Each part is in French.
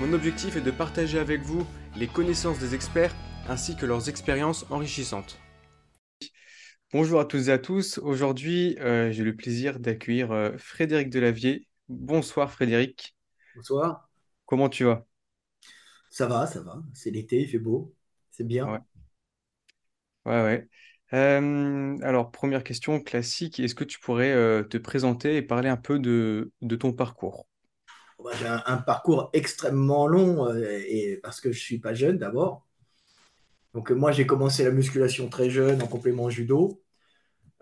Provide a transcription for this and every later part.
Mon objectif est de partager avec vous les connaissances des experts ainsi que leurs expériences enrichissantes. Bonjour à toutes et à tous. Aujourd'hui, euh, j'ai le plaisir d'accueillir euh, Frédéric Delavier. Bonsoir Frédéric. Bonsoir. Comment tu vas? Ça va, ça va. C'est l'été, il fait beau. C'est bien. Ouais, ouais. ouais. Euh, alors, première question classique, est-ce que tu pourrais te présenter et parler un peu de ton parcours? J'ai un, parcours extrêmement long euh, et parce que je suis pas jeune d'abord. Donc moi j'ai commencé la musculation très jeune en complément judo.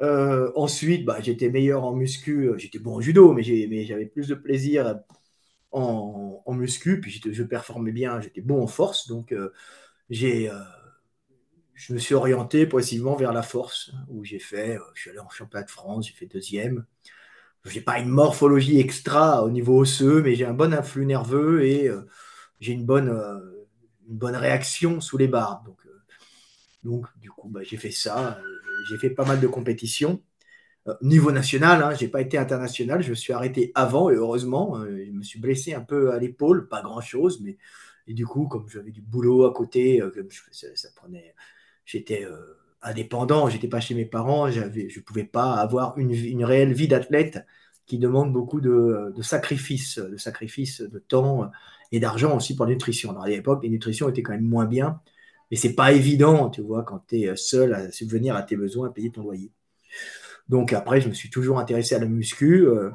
Euh, ensuite, bah, j'étais meilleur en muscu. J'étais bon en judo, mais j'avais plus de plaisir en, muscu. Puis je performais bien, j'étais bon en force. Donc euh, j'ai, je me suis orienté progressivement vers la force, où j'ai fait, je suis allé en championnat de France, j'ai fait deuxième j'ai pas une morphologie extra au niveau osseux, mais j'ai un bon influx nerveux et euh, j'ai une bonne, euh, une bonne réaction sous les barres. Donc, euh, donc du coup, bah, j'ai fait ça. j'ai fait pas mal de compétitions. niveau national, hein, je n'ai pas été international. Je me suis arrêté avant et heureusement, je me suis blessé un peu à l'épaule, pas grand-chose, mais et du coup, comme j'avais du boulot à côté, je, ça, prenait, j'étais indépendant, j'étais pas chez mes parents, j'avais, je pouvais pas avoir une, réelle vie d'athlète qui demande beaucoup de, sacrifices, de sacrifices de temps et d'argent aussi pour la nutrition. Alors à l'époque, les nutritions étaient quand même moins bien, mais c'est pas évident, tu vois, quand tu es seul à subvenir à tes besoins, à payer ton loyer. Donc après, je me suis toujours intéressé à la muscu. Euh,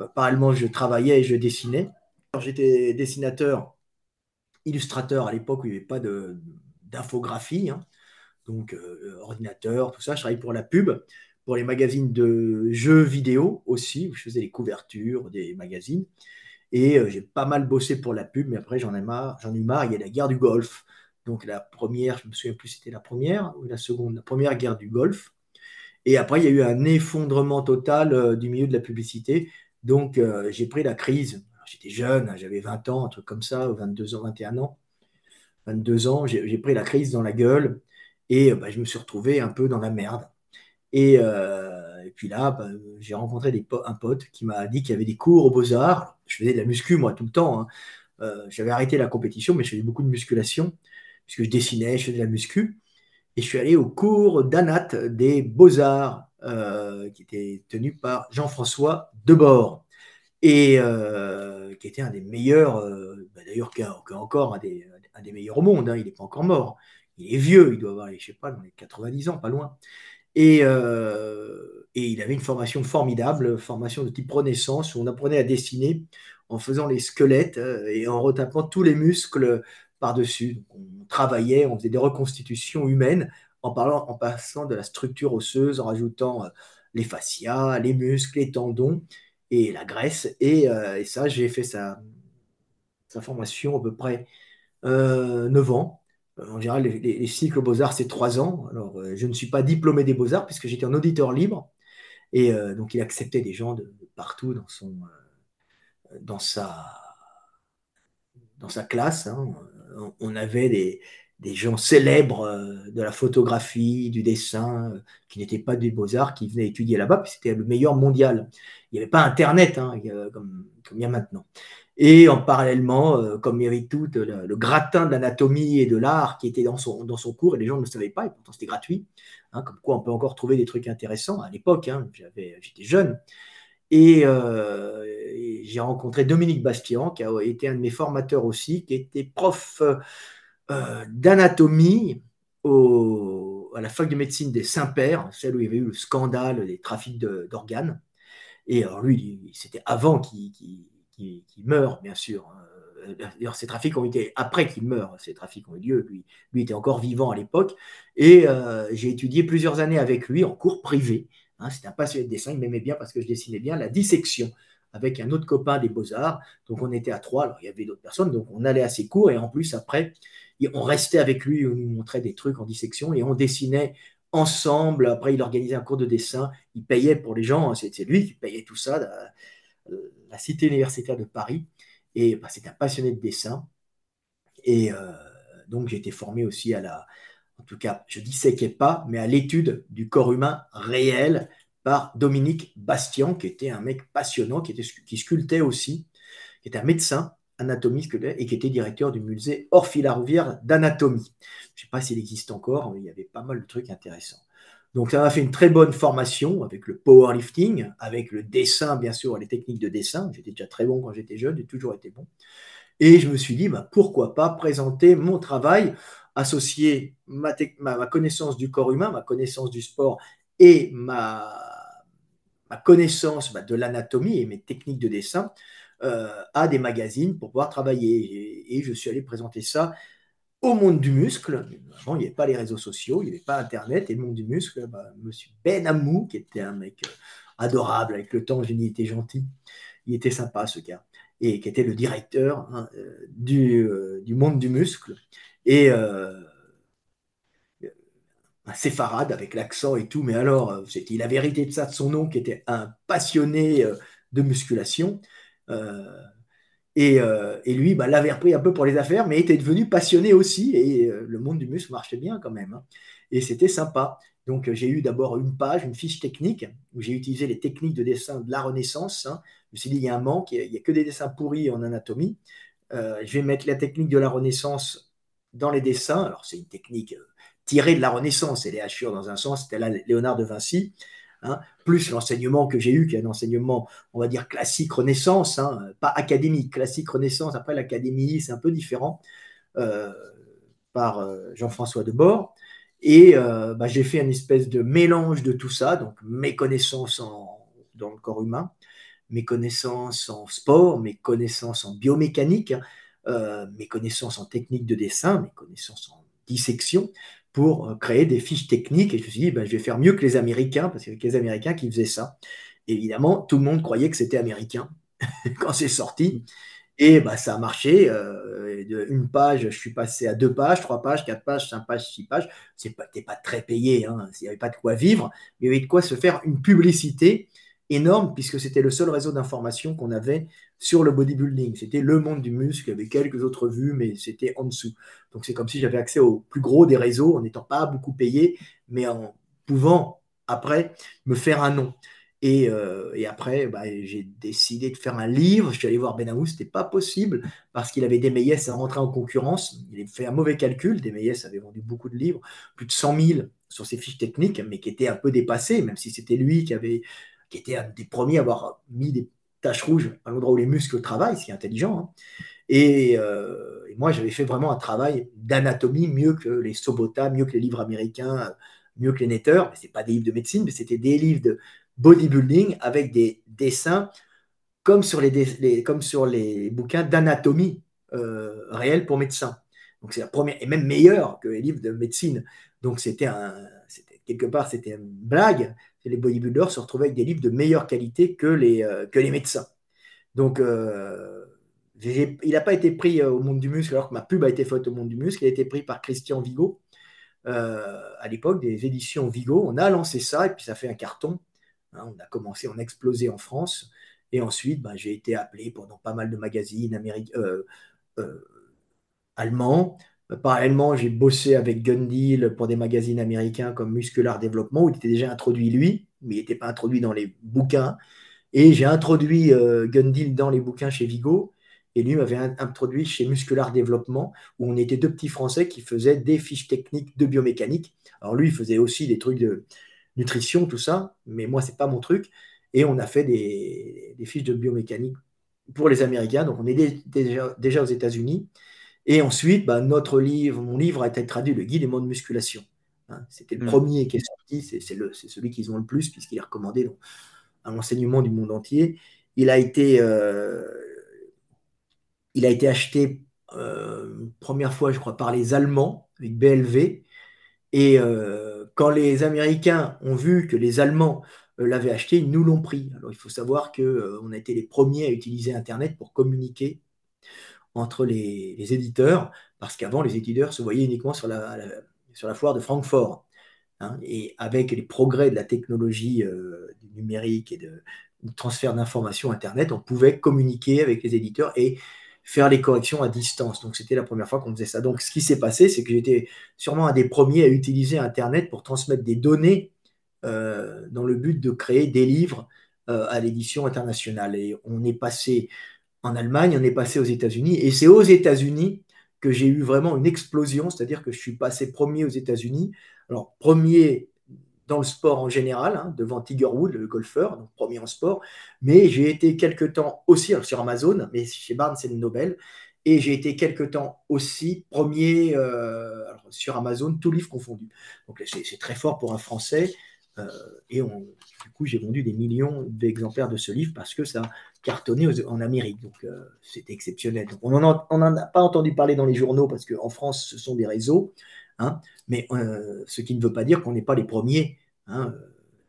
euh parallèlement, je travaillais et je dessinais. J'étais dessinateur, illustrateur à l'époque où il n'y avait pas d'infographie. Hein donc euh, ordinateur, tout ça. Je travaillais pour la pub, pour les magazines de jeux vidéo aussi, où je faisais les couvertures des magazines. Et euh, j'ai pas mal bossé pour la pub, mais après j'en ai marre, j'en ai marre. Il y a la guerre du Golfe. Donc la première, je me souviens plus c'était la première ou la seconde, la première guerre du Golfe. Et après, il y a eu un effondrement total euh, du milieu de la publicité. Donc j'ai pris la crise. J'étais jeune, hein, j'avais 20 ans, un truc comme ça, 22 ans, 21 ans. 22 ans, j'ai pris la crise dans la gueule. Et bah, je me suis retrouvé un peu dans la merde. Et, euh, et puis là, bah, j'ai rencontré un pote qui m'a dit qu'il y avait des cours aux Beaux-Arts. Je faisais de la muscu, moi, tout le temps. Hein. Euh, j'avais arrêté la compétition, mais je faisais beaucoup de musculation, puisque je dessinais, je faisais de la muscu. Et je suis allé au cours d'Anat des Beaux-Arts, euh, qui était tenu par Jean-François Debord, et qui était un des meilleurs, bah, d'ailleurs, encore un des, un des, meilleurs au monde, hein. il n'est pas encore mort, il est vieux, il doit avoir, je sais pas, dans les 90 ans, pas loin. Et, euh, et, il avait une formation formidable, formation de type renaissance, où on apprenait à dessiner en faisant les squelettes euh, et en retapant tous les muscles par-dessus. On travaillait, on faisait des reconstitutions humaines en, parlant, en passant de la structure osseuse, en rajoutant euh, les fascias, les muscles, les tendons et la graisse. Et, ça, j'ai fait sa, sa formation à peu près 9 ans. Euh, en général, les, cycles Beaux-Arts, c'est trois ans. Alors, euh, je ne suis pas diplômé des Beaux-Arts puisque j'étais un auditeur libre. Et euh, donc, il acceptait des gens de, partout dans, son, dans, sa, dans sa classe. Hein. On avait des, des, gens célèbres de la photographie, du dessin, qui n'étaient pas des Beaux-Arts, qui venaient étudier là-bas, puis c'était le meilleur mondial. Il n'y avait pas Internet hein, comme, comme il y a maintenant. Et en parallèlement, euh, comme avait tout le, gratin de l'anatomie et de l'art qui était dans son, dans son cours, et les gens ne le savaient pas, et pourtant c'était gratuit, hein, comme quoi on peut encore trouver des trucs intéressants à l'époque, hein, j'étais jeune. Euh, et, j'ai rencontré Dominique Bastian, qui a été un de mes formateurs aussi, qui était prof euh, d'anatomie à la fac de médecine des Saint-Pères, celle où il y avait eu le scandale des trafics d'organes. Et alors lui, c'était avant qu'il qui, meurt, bien sûr. Hein. D'ailleurs, ces trafics ont été après qu'il meure, ces trafics ont eu lieu. Lui, lui était encore vivant à l'époque. Et euh, j'ai étudié plusieurs années avec lui en cours privé. Hein. C'était un passionné de dessin, il m'aimait bien parce que je dessinais bien la dissection. avec un autre copain des Beaux-Arts. Donc on était à trois, alors il y avait d'autres personnes, donc on allait à ses cours et en plus après, on restait avec lui, on nous montrait des trucs en dissection et on dessinait ensemble. Après, il organisait un cours de dessin, il payait pour les gens, hein, c'est lui qui payait tout ça, la, cité universitaire de Paris. Et bah, c'était un passionné de dessin. Et euh, donc j'ai été formé aussi à la, en tout cas, je disséquais pas, mais à l'étude du corps humain réel par Dominique Bastian, qui était un mec passionnant, qui, qui sculptait aussi, qui était un médecin anatomiste et qui était directeur du musée Orphy-la-Rouvière d'anatomie. Je ne sais pas s'il existe encore, mais il y avait pas mal de trucs intéressants. Donc ça m'a fait une très bonne formation avec le powerlifting, avec le dessin, bien sûr, les techniques de dessin. J'étais déjà très bon quand j'étais jeune, j'ai toujours été bon. Et je me suis dit, bah, pourquoi pas présenter mon travail, associer ma, ma, connaissance du corps humain, ma connaissance du sport et ma, ma connaissance bah, de l'anatomie et mes techniques de dessin euh, à des magazines pour pouvoir travailler. Et, je suis allé présenter ça au monde du muscle. Avant, il n'y avait pas les réseaux sociaux, il n'y avait pas Internet. Et le monde du muscle, bah, monsieur Ben Amou, qui était un mec euh, adorable, avec le temps, il était gentil. Il était sympa, ce gars et qui était le directeur hein, euh, du, euh, du, monde du muscle. Et un séfarade avec l'accent et tout, mais alors, il la vérité de ça de son nom, qui était un passionné de musculation. Et, et, lui, bah, l'avait repris un peu pour les affaires, mais était devenu passionné aussi. Et le monde du muscle marchait bien quand même. Hein. Et c'était sympa. Donc, j'ai eu d'abord une page, une fiche technique, où j'ai utilisé les techniques de dessin de la Renaissance. Hein, me suis dit, il y a un manque, il n'y a, que des dessins pourris en anatomie. Euh, je vais mettre la technique de la Renaissance dans les dessins. Alors, c'est une technique euh, tirée de la Renaissance. Elle est hachure dans un sens, c'était là Léonard de Vinci. Hein, plus l'enseignement que j'ai eu, qui est un enseignement, on va dire, classique Renaissance, hein, pas académique, classique Renaissance. Après, l'académie, c'est un peu différent, euh, par Jean-François Debord. Et bah, j'ai fait une espèce de mélange de tout ça, donc mes connaissances dans le corps humain, mes connaissances en sport, mes connaissances en biomécanique, euh, mes connaissances en technique de dessin, mes connaissances en dissection, pour euh, créer des fiches techniques. Et je me suis dit, ben, je vais faire mieux que les Américains, parce qu'il y avait les Américains qui faisaient ça. évidemment, tout le monde croyait que c'était américain quand c'est sorti. Et bah, ça a marché. Euh, de une page, je suis passé à deux pages, trois pages, quatre pages, cinq pages, six pages. Ce n'était pas, pas très payé, hein. il n'y avait pas de quoi vivre, mais il y avait de quoi se faire une publicité énorme puisque c'était le seul réseau d'information qu'on avait sur le bodybuilding. C'était le monde du muscle, il y avait quelques autres vues, mais c'était en dessous. Donc c'est comme si j'avais accès au plus gros des réseaux en n'étant pas beaucoup payé, mais en pouvant après me faire un nom. Et, euh, après, bah, j'ai décidé de faire un livre. Je suis allé voir Benahou, ce n'était pas possible parce qu'il avait des Méliès à rentrer en concurrence. Il avait fait un mauvais calcul. Des Méliès avait vendu beaucoup de livres, plus de 100 000 sur ses fiches techniques, mais qui étaient un peu dépassés, même si c'était lui qui avait qui était un des premiers à avoir mis des taches rouges à l'endroit où les muscles travaillent, ce qui est intelligent. Hein. Euh, et, moi, j'avais fait vraiment un travail d'anatomie mieux que les Sobota, mieux que les livres américains, mieux que les netters. Ce pas des livres de médecine, mais c'était des livres de bodybuilding avec des dessins comme sur les, comme sur les bouquins d'anatomie euh, réelle pour médecins. Donc c'est la première, et même meilleur que les livres de médecine. Donc c'était quelque part, c'était une blague, les bodybuilders se retrouvaient avec des livres de meilleure qualité que les, euh, médecins. Donc, euh, il n'a pas été pris euh, au monde du muscle alors que ma pub a été faite au monde du muscle. Il a été pris par Christian Vigo à l'époque des éditions Vigo. On a lancé ça et puis ça fait un carton. Hein, on a commencé, on a explosé en France. Et ensuite, ben, j'ai été appelé pendant pas mal de magazines allemands. Parallèlement, j'ai bossé avec Gundil pour des magazines américains comme Muscular Développement, où il était déjà introduit lui, mais il n'était pas introduit dans les bouquins. Et j'ai introduit euh, Gundil dans les bouquins chez Vigo, et lui m'avait introduit chez Muscular Développement, où on était deux petits Français qui faisaient des fiches techniques de biomécanique. Alors lui, il faisait aussi des trucs de nutrition, tout ça, mais moi, c'est pas mon truc. Et on a fait des, fiches de biomécanique pour les Américains. Donc on est déjà aux États-Unis. Et ensuite, bah, notre livre, mon livre a été traduit, le guide des mots de musculation. Hein. C'était le hmm. premier qui est sorti, c'est celui qu'ils ont le plus, puisqu'il est recommandé à l'enseignement du monde entier. Il a été, euh, il a été acheté euh, première fois, je crois, par les Allemands, avec BLV. Et euh, quand les Américains ont vu que les Allemands l'avaient acheté, ils nous l'ont pris. Alors il faut savoir qu'on a été les premiers à utiliser Internet pour communiquer entre les, éditeurs, parce qu'avant, les éditeurs se voyaient uniquement sur la, sur la foire de Francfort. Hein. et avec les progrès de la technologie numérique et de, transfert d'informations Internet, on pouvait communiquer avec les éditeurs et faire les corrections à distance. Donc c'était la première fois qu'on faisait ça. Donc ce qui s'est passé, c'est que j'étais sûrement un des premiers à utiliser Internet pour transmettre des données euh, dans le but de créer des livres euh, à l'édition internationale. Et on est passé en Allemagne, on est passé aux États-Unis, et c'est aux États-Unis que j'ai eu vraiment une explosion, c'est-à-dire que je suis passé premier aux États-Unis. Alors premier dans le sport en général, hein, devant Tiger Woods, le golfeur, premier en sport. Mais j'ai été quelques temps aussi sur Amazon, mais chez Barnes et Nobel. Et j'ai été quelques temps aussi premier euh, sur Amazon, tous livres confondus. Donc c'est très fort pour un Français. Euh, et du coup, j'ai vendu des millions d'exemplaires de ce livre parce que ça cartonnait en Amérique. Donc euh, c'était exceptionnel. On n'en a pas entendu parler dans les journaux parce qu'en France, ce sont des réseaux. Hein. mais euh, ce qui ne veut pas dire qu'on n'est pas les premiers. Hein.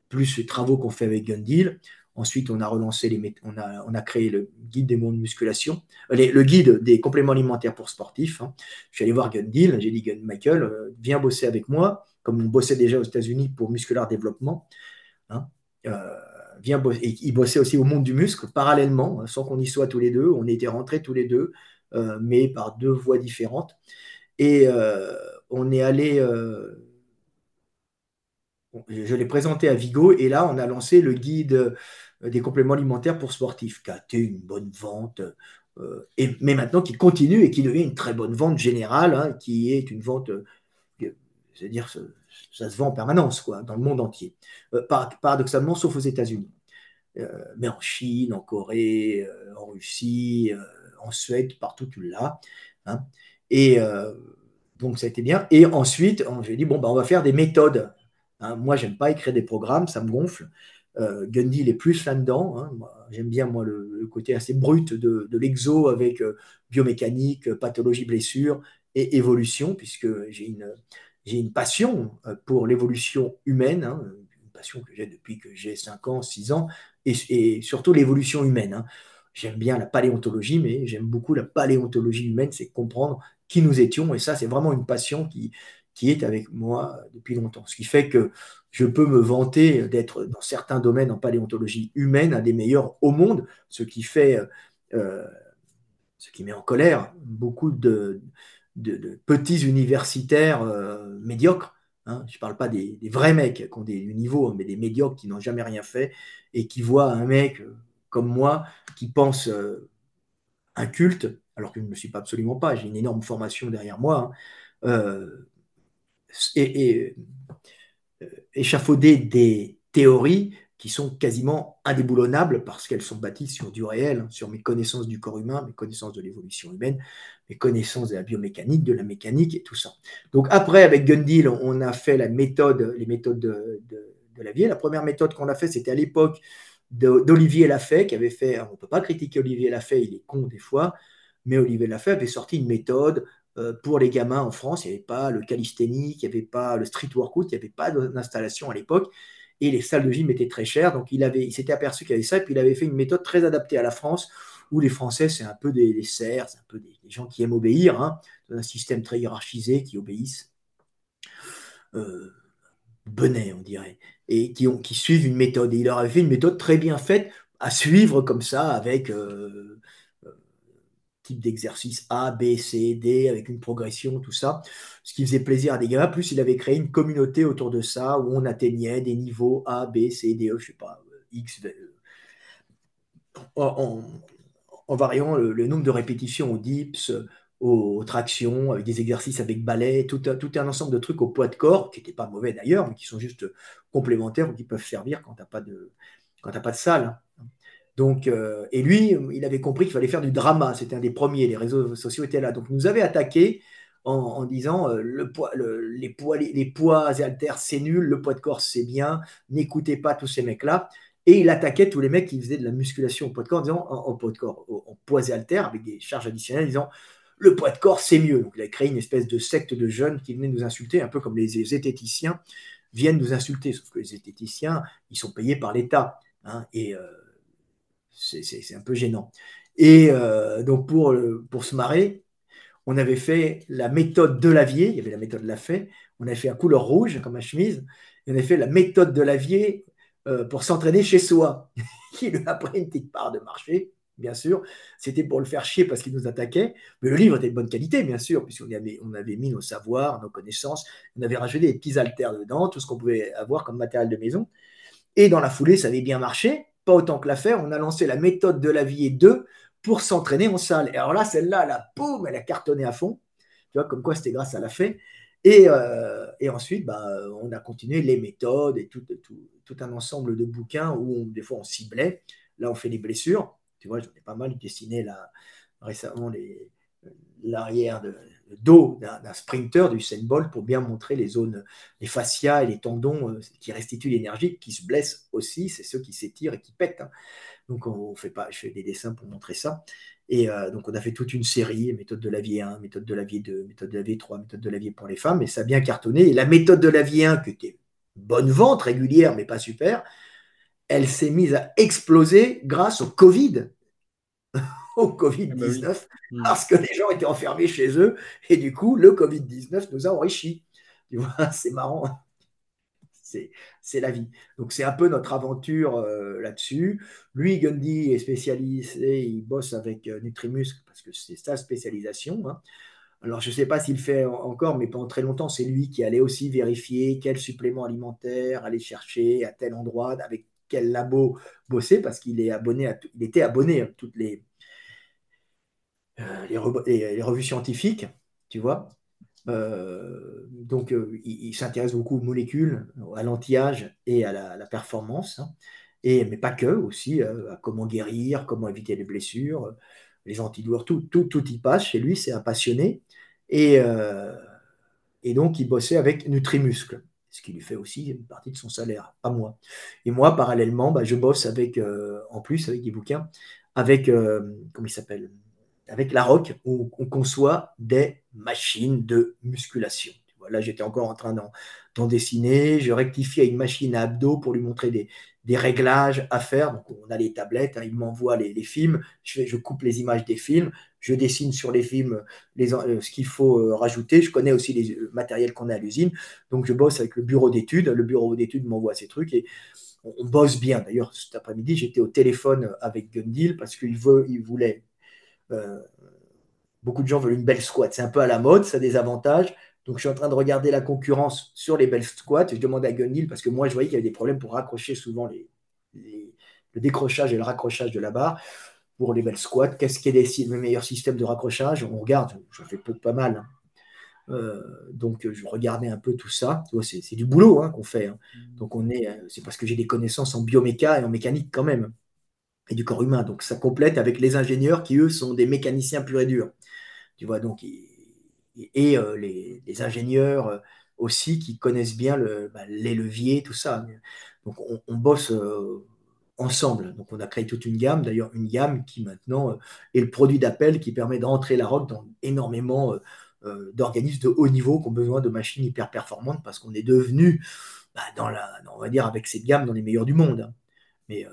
plus les travaux qu'on fait avec Gundil. Ensuite, on a relancé les, on a, on a créé le guide des mondes de musculation, euh, le guide des compléments alimentaires pour sportifs. Hein. Je suis allé voir Gundil, j'ai dit Michael, euh, viens bosser avec moi, comme on bossait déjà aux États-Unis pour musculaire développement. Il bossait aussi au monde du muscle parallèlement, sans qu'on y soit tous les deux. On était rentrés tous les deux, mais par deux voies différentes. Et on est allé, euh, je l'ai présenté à Vigo, et là, on a lancé le guide euh, des compléments alimentaires pour sportifs, qui a été une bonne vente, euh, et, mais maintenant qui continue et qui devient une très bonne vente générale, hein, qui est une vente, c'est-à-dire ça se vend en permanence, quoi, dans le monde entier. paradoxalement, sauf aux États-Unis. mais en Chine, en Corée, en Russie, en Suède, partout tu l'as. Hein. Et donc, ça a été bien. Et ensuite, j'ai dit, bon, bah, on va faire des méthodes. Hein, moi, j'aime pas écrire des programmes, ça me gonfle. Euh, Gundy, il est plus là-dedans. Hein. J'aime bien, moi, le, côté assez brut de, l'exo avec euh, biomécanique, pathologie, blessure et évolution, puisque j'ai une, j'ai une passion euh, pour l'évolution humaine, hein, une passion que j'ai depuis que j'ai 5 ans, 6 ans, et, surtout l'évolution humaine. J'aime bien la paléontologie, mais j'aime beaucoup la paléontologie humaine, c'est comprendre qui nous étions. Et ça, c'est vraiment une passion qui, qui est avec moi depuis longtemps. Ce qui fait que je peux me vanter d'être dans certains domaines en paléontologie humaine un des meilleurs au monde, ce qui fait, euh, ce qui met en colère beaucoup de, de, petits universitaires euh, médiocres. Hein. Je ne parle pas des, vrais mecs qui ont des niveaux, mais des médiocres qui n'ont jamais rien fait et qui voient un mec comme moi qui pense euh, un culte alors que je ne me suis pas absolument pas, j'ai une énorme formation derrière moi, hein, euh, et, euh, échafauder des théories qui sont quasiment indéboulonnables parce qu'elles sont bâties sur du réel, hein, sur mes connaissances du corps humain, mes connaissances de l'évolution humaine, mes connaissances de la biomécanique, de la mécanique et tout ça. Donc après, avec Gundil, on a fait la méthode, les méthodes de, de la vie. La première méthode qu'on a fait, c'était à l'époque d'Olivier Lafay, qui avait fait, on ne peut pas critiquer Olivier Lafay, il est con des fois, mais Olivier Lafay avait sorti une méthode euh, pour les gamins en France. Il n'y avait pas le calisthénique, il n'y avait pas le street workout, il n'y avait pas d'installation à l'époque. Et les salles de gym étaient très chères. Donc il, avait, il s'était aperçu qu'il y avait ça. Et puis il avait fait une méthode très adaptée à la France, où les Français, c'est un peu des, serfs, un peu des, gens qui aiment obéir, hein, dans un système très hiérarchisé, qui obéissent. Euh, on dirait, et qui, ont, qui suivent une méthode. Et il leur avait fait une méthode très bien faite à suivre comme ça, avec euh, type d'exercice A, B, C, D, avec une progression, tout ça. Ce qui faisait plaisir à des gamins. Plus, il avait créé une communauté autour de ça où on atteignait des niveaux A, B, C, D, E, je sais pas, X, en, variant le, nombre de répétitions au dips, aux, tractions, avec des exercices avec balai, tout, un ensemble de trucs au poids de corps, qui n'étaient pas mauvais d'ailleurs, mais qui sont juste complémentaires ou qui peuvent servir quand tu n'as pas de salle. Donc, euh, et lui, il avait compris qu'il fallait faire du drama. C'était un des premiers. Les réseaux sociaux étaient là. Donc, il nous avait attaqué en, disant euh, le poids, les, poids, les, poids et haltères, c'est nul. Le poids de corps, c'est bien. N'écoutez pas tous ces mecs-là. Et il attaquait tous les mecs qui faisaient de la musculation au poids de corps, en disant, en, poids de corps, poids et haltères, avec des charges additionnelles, disant le poids de corps, c'est mieux. Donc, il a créé une espèce de secte de jeunes qui venaient nous insulter, un peu comme les zététiciens viennent nous insulter. Sauf que les esthéticiens, ils sont payés par l'État. Hein, et euh, c'est un peu gênant. Et euh, donc, pour, pour se marrer, on avait fait la méthode de Lavier, il y avait la méthode Lafay, on avait fait à couleur rouge comme ma chemise, et on avait fait la méthode de Lavier euh, pour s'entraîner chez soi, qui lui a pris une petite part de marché, bien sûr. C'était pour le faire chier parce qu'il nous attaquait, mais le livre était de bonne qualité, bien sûr, puisqu'on avait, avait mis nos savoirs, nos connaissances, on avait rajouté des petits haltères dedans, tout ce qu'on pouvait avoir comme matériel de maison. Et dans la foulée, ça avait bien marché, pas autant que l'affaire. On a lancé la méthode de Lavier 2 pour s'entraîner en salle. Et alors là, celle-là, la paume, elle a cartonné à fond. Tu vois, comme quoi c'était grâce à la fée. Et, euh, et, ensuite, bah, on a continué les méthodes et tout, tout, un ensemble de bouquins où des fois on ciblait. Là, on fait des blessures. Tu vois, j'en ai pas mal dessiné là, récemment l'arrière de dos d'un sprinter du Usain Bolt pour bien montrer les zones, les fascias et les tendons euh, qui restituent l'énergie, qui se blessent aussi. C'est ceux qui s'étirent et qui pètent. Hein. Donc, on fait pas, je fais des dessins pour montrer ça. Et euh, donc, on a fait toute une série, méthode de la vie 1, méthode de la vie 2, méthode de la vie 3, méthode de la vie pour les femmes, et ça a bien cartonné. Et la méthode de la vie 1, qui était bonne vente, régulière, mais pas super, elle s'est mise à exploser grâce au Covid. Au Covid-19, ah bah hmm. parce que les gens étaient enfermés chez eux, et du coup, le Covid-19 nous a enrichis. Tu vois, c'est marrant c'est la vie. Donc c'est un peu notre aventure euh, là-dessus. Lui, Gundy est spécialisé, il bosse avec euh, parce que c'est sa spécialisation. Hein. Alors je ne sais pas s'il fait encore, mais pendant très longtemps, c'est lui qui allait aussi vérifier quel supplément alimentaire aller chercher à tel endroit, avec quel labo bosser, parce qu'il est abonné à il était abonné à toutes les, euh, les revues scientifiques, tu vois. Euh, donc, euh, il, s'intéresse beaucoup aux molécules, à l'anti-âge et à la, performance, hein. et, mais pas que, aussi à comment guérir, comment éviter les blessures, les antidouleurs, tout, tout, tout y passe. Chez lui, c'est un passionné. Et, et donc, il bossait avec Nutrimuscle, ce qui lui fait aussi une partie de son salaire, pas moi. Et moi, parallèlement, bah, je bosse avec, en plus, avec des bouquins, avec, comment il s'appelle? Avec la ROC, où on conçoit des machines de musculation. Là, j'étais encore en train d'en dessiner. Je rectifie à une machine à abdos pour lui montrer des, réglages à faire. On a les tablettes, hein, il m'envoie les, films. Je, coupe les images des films. Je dessine sur les films les, euh, ce qu'il faut euh, rajouter. Je connais aussi les, le matériel qu'on a à l'usine. Donc, je bosse avec le bureau d'études. Le bureau d'études m'envoie ces trucs et on, bosse bien. D'ailleurs, cet après-midi, j'étais au téléphone avec Gundil parce qu'il il voulait euh, beaucoup de gens veulent une belle squat. C'est un peu à la mode, ça a des avantages. Donc, je suis en train de regarder la concurrence sur les belles squats. Je demande à Gunil parce que moi, je voyais qu'il y avait des problèmes pour raccrocher souvent les, le décrochage et le raccrochage de la barre pour les belles squats. Qu'est-ce qui est les, meilleurs systèmes de raccrochage? On regarde, je fais peu, pas mal. Hein. Euh, donc, je regardais un peu tout ça. C'est du boulot hein, qu'on fait. Hein. Donc, on est, euh, c'est parce que j'ai des connaissances en bioméca et en mécanique quand même et du corps humain. Donc ça complète avec les ingénieurs qui, eux, sont des mécaniciens purs et durs. Tu vois, donc, et, euh, les, ingénieurs euh, aussi qui connaissent bien bah, les leviers, tout ça. Donc on, bosse euh, ensemble. Donc on a créé toute une gamme, d'ailleurs une gamme qui maintenant est le produit d'appel qui permet d'entrer la rock dans énormément d'organismes de haut niveau qui ont besoin de machines hyper performantes parce qu'on est devenu, bah, dans la, on va dire avec cette gamme, dans les meilleurs du monde. Mais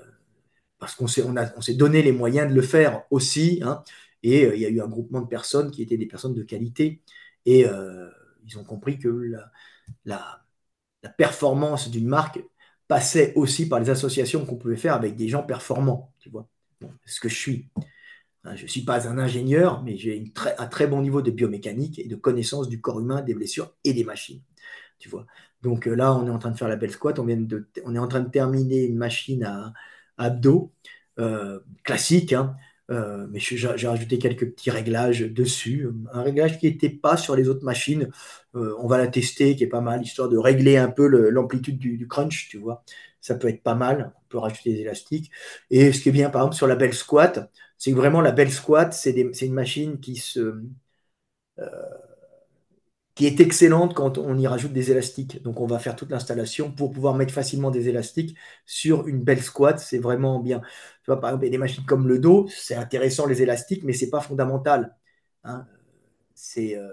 parce qu'on s'est on s'est donné les moyens de le faire aussi. Hein, et euh, il y a eu un groupement de personnes qui étaient des personnes de qualité. Et euh, ils ont compris que la, performance d'une marque passait aussi par les associations qu'on pouvait faire avec des gens performants. Ce que je suis. Hein, je ne suis pas un ingénieur, mais j'ai un très bon niveau de biomécanique et de connaissance du corps humain, des blessures et des machines. Donc euh, là, on est en train de faire la belle squat. On, on est en train de terminer une machine à, abdos, euh, classique, hein. euh, mais j'ai rajouté quelques petits réglages dessus. Un réglage qui n'était pas sur les autres machines. Euh, on va la tester, qui est pas mal, histoire de régler un peu l'amplitude du, crunch, tu vois. Ça peut être pas mal. On peut rajouter des élastiques. Et ce qui est bien, par exemple, sur la belle squat, c'est que vraiment la belle squat, c'est une machine qui se qui est excellente quand on y rajoute des élastiques. Donc on va faire toute l'installation pour pouvoir mettre facilement des élastiques sur une belle squat. C'est vraiment bien. Tu vois, par exemple, des machines comme le dos, c'est intéressant les élastiques, mais c'est pas fondamental. Hein. C'est euh,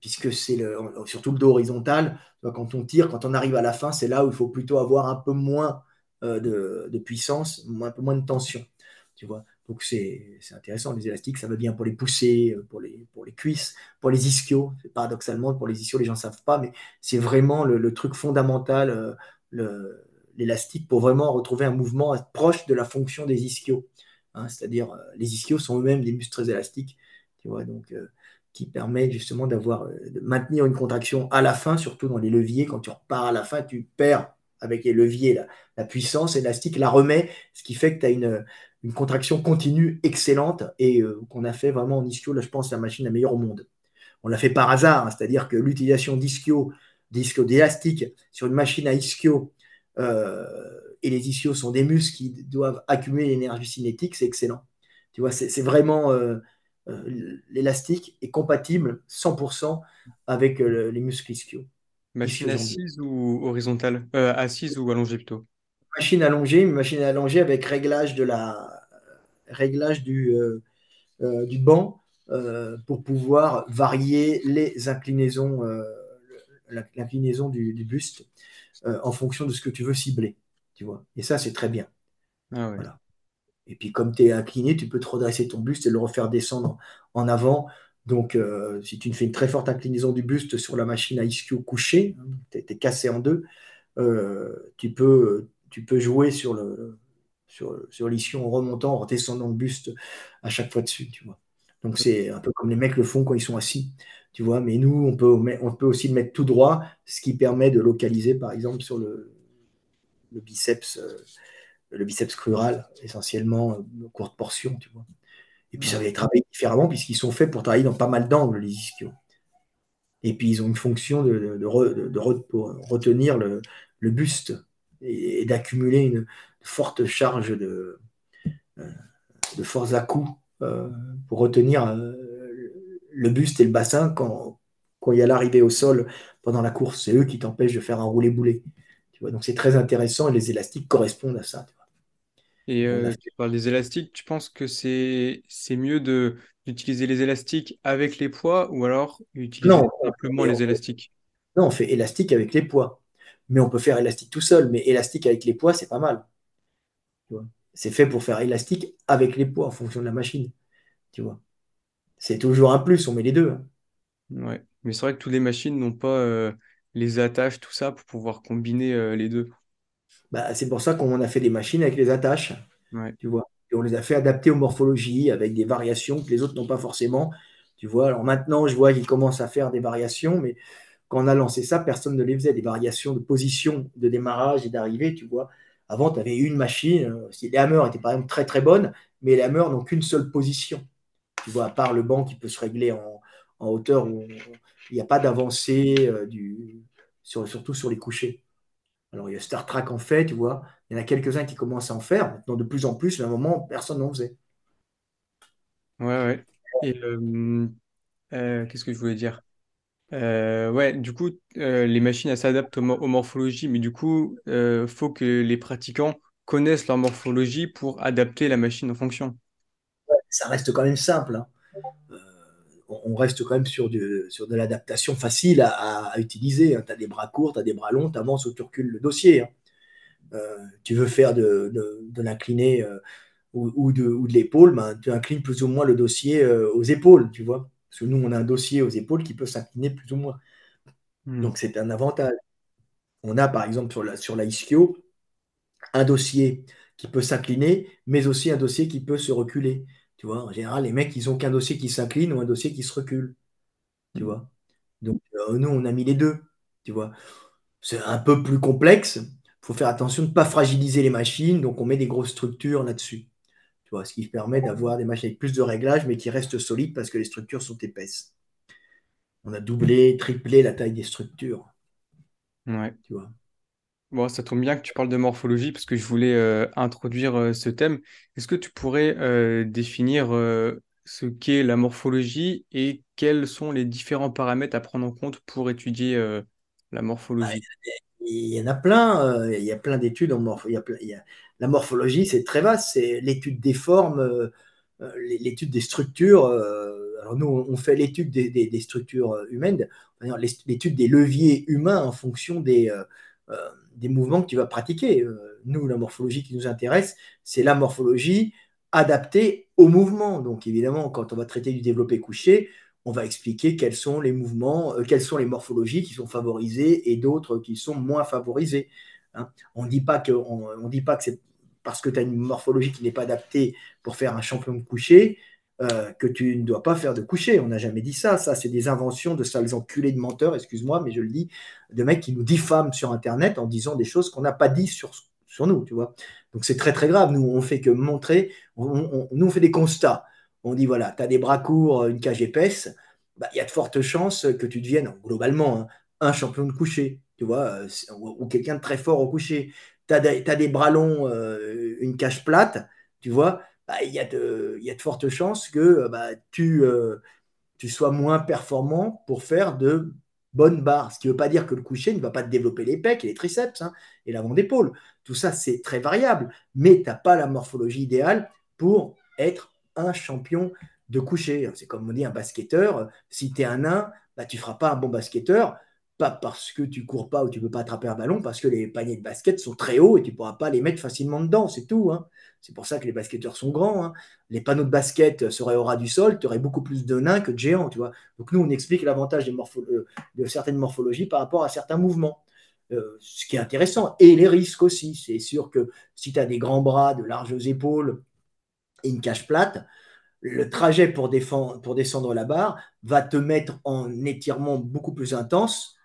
puisque c'est surtout le dos horizontal. Quand on tire, quand on arrive à la fin, c'est là où il faut plutôt avoir un peu moins de, de, puissance, un peu moins de tension. Tu vois donc c'est intéressant, les élastiques, ça va bien pour les poussées, pour les, pour les cuisses, pour les ischios. Paradoxalement, pour les ischios, les gens ne savent pas, mais c'est vraiment le, truc fondamental, l'élastique, pour vraiment retrouver un mouvement proche de la fonction des ischios. Hein, c'est-à-dire, les ischios sont eux-mêmes des muscles très élastiques, tu vois, donc qui permet justement d'avoir, de maintenir une contraction à la fin, surtout dans les leviers. Quand tu repars à la fin, tu perds avec les leviers la, la puissance élastique, la remet, ce qui fait que tu as une, une contraction continue excellente et euh, qu'on a fait vraiment en ischio, là je pense la machine la meilleure au monde. On l'a fait par hasard, hein, c'est-à-dire que l'utilisation d'ischio, d'ischio d'élastique sur une machine à ischio, euh, et les ischios sont des muscles qui doivent accumuler l'énergie cinétique, c'est excellent. Tu vois, c'est vraiment euh, l'élastique est compatible 100% avec les muscles ischio. Machine assise ou horizontale? Assise ou allongée plutôt? Machine allongée, une machine allongée avec réglage de la réglage du, euh, euh, du banc euh, pour pouvoir varier les inclinaisons, l'inclinaison du, buste en fonction de ce que tu veux cibler. Tu vois. Et ça, c'est très bien. Ah Et puis, comme tu es incliné, tu peux te redresser ton buste et le refaire descendre en avant. Donc, si tu fais une très forte inclinaison du buste sur la machine à ischio couché, hein, tu es, cassé en deux, tu peux tu peux jouer sur le sur, sur l'ischio en remontant, en redescendant le buste à chaque fois dessus, tu vois. Donc c'est un peu comme les mecs le font quand ils sont assis, tu vois. Mais nous, on peut, on peut aussi le mettre tout droit, ce qui permet de localiser, par exemple, sur le, le biceps, euh, le biceps crural, essentiellement, euh, courte portion, tu vois. Et puis ça va être travaillé différemment puisqu'ils sont faits pour travailler dans pas mal d'angles, les ischios. Et puis ils ont une fonction de, de, de, retenir le, le buste et, d'accumuler une forte charge de, euh, de force à coup euh, pour retenir euh, le buste et le bassin quand, quand il y a l'arrivée au sol pendant la course. C'est eux qui t'empêchent de faire un vois, donc c'est très intéressant et les élastiques correspondent à ça. Et tu parles des élastiques, tu penses que c'est mieux de d'utiliser les élastiques avec les poids ou alors utiliser simplement les élastiques? Non, on fait élastique avec les poids mais on peut faire élastique tout seul. Mais élastique avec les poids, c'est pas mal. C'est fait pour faire élastique avec les poids en fonction de la machine. Tu vois. C'est toujours un plus, on met les deux. Hein. Ouais, mais c'est vrai que toutes les machines n'ont pas euh, les attaches, tout ça, pour pouvoir combiner euh, les deux. Bah, c'est pour ça qu'on a fait des machines avec les attaches. Tu vois. Et on les a fait adapter aux morphologies avec des variations que les autres n'ont pas forcément. Tu vois, alors maintenant, je vois qu'ils commencent à faire des variations, mais quand on a lancé ça, personne ne les faisait. Des variations de position de démarrage et d'arrivée, tu vois. Avant, tu avais une machine. Euh, les hammers étaient par exemple très très bonnes, mais les hammers n'ont qu'une seule position. Tu vois, à part le banc qui peut se régler en, hauteur il n'y a pas d'avancée, euh, surtout sur les couchers. Alors, il y a Star Trek en fait, tu vois. Il y en a quelques-uns qui commencent à en faire. Maintenant, de plus en plus, à un moment, personne n'en faisait. Ouais, ouais. Et euh, qu'est-ce que je voulais dire? Euh, ouais, du coup, euh, les machines, s'adaptent aux, morphologies, mais du coup, il euh, faut que les pratiquants connaissent leur morphologie pour adapter la machine en fonction. Ça reste quand même simple. Hein. on reste quand même sur, de l'adaptation facile à, utiliser. Hein. Tu as des bras courts, tu as des bras longs, tu avances ou tu recules le dossier. Hein. tu veux faire de, l'incliné ou, de, ou de l'épaule, ben, tu inclines plus ou moins le dossier aux épaules, tu vois. Parce que nous, on a un dossier aux épaules qui peut s'incliner plus ou moins. Hmm. Donc, c'est un avantage. On a, par exemple, sur la, sur la ischio, un dossier qui peut s'incliner, mais aussi un dossier qui peut se reculer. Tu vois, en général, les mecs, ils ont qu'un dossier qui s'incline ou un dossier qui se recule. Tu vois. Donc, euh, nous, on a mis les deux. Tu vois. C'est un peu plus complexe. Il faut faire attention de ne pas fragiliser les machines. Donc, on met des grosses structures là-dessus ce qui permet d'avoir des machines avec plus de réglages, mais qui restent solides parce que les structures sont épaisses. On a doublé, triplé la taille des structures. Ouais. Tu vois. Bon, ça tombe bien que tu parles de morphologie parce que je voulais euh, introduire euh, ce thème. Est-ce que tu pourrais euh, définir ce qu'est la morphologie et quels sont les différents paramètres à prendre en compte pour étudier la morphologie? Bah, il y en a plein, euh, il y a plein d'études en. La morphologie, c'est très vaste, c'est l'étude des formes, euh, euh, l'étude des structures alors nous, on fait l'étude des, structures humaines, l'étude des leviers humains en fonction des, des mouvements que tu vas pratiquer. Nous, la morphologie qui nous intéresse, c'est la morphologie adaptée au mouvement. Donc évidemment, quand on va traiter du développé couché, on va expliquer quels sont les mouvements, quelles sont les morphologies qui sont favorisées et d'autres qui sont moins favorisées. Hein. On ne dit pas que, c'est parce que tu as une morphologie qui n'est pas adaptée pour faire un champion de coucher, euh, que tu ne dois pas faire de coucher. On n'a jamais dit ça. Ça, c'est des inventions de sales enculés de menteurs, excuse-moi, mais je le dis, de mecs qui nous diffament sur Internet en disant des choses qu'on n'a pas dit sur, sur nous, tu vois. Donc c'est très très grave. Nous, on fait que montrer, nous, on fait des constats. On dit, voilà, tu as des bras courts, une cage épaisse, bah, il y a de fortes chances que tu deviennes, globalement, hein, un champion de coucher, tu vois, euh, ou, quelqu'un de très fort au coucher tu as, des bras longs, euh, une cage plate, tu vois, bah, il y, a de, fortes chances que euh, bah, tu, euh, tu sois moins performant pour faire de bonnes barres. Ce qui ne veut pas dire que le coucher ne va pas te développer les pecs et les triceps hein, et l'avant d'épaule. Tout ça, c'est très variable, mais tu n'as pas la morphologie idéale pour être un champion de coucher. C'est comme on dit un basketteur, si tu es un nain, bah, tu ne feras pas un bon basketteur pas parce que tu cours pas ou tu peux pas attraper un ballon, parce que les paniers de basket sont très hauts et tu pourras pas les mettre facilement dedans, c'est tout. Hein. C'est pour ça que les basketteurs sont grands. Hein. Les panneaux de basket seraient au ras du sol, tu aurais beaucoup plus de nains que de géants, tu vois. Donc nous, on explique l'avantage euh, de certaines morphologies par rapport à certains mouvements. Euh, ce qui est intéressant, et les risques aussi. C'est sûr que si tu as des grands bras, de larges épaules une cage plate, le trajet pour, pour descendre la barre va te mettre en étirement beaucoup plus intense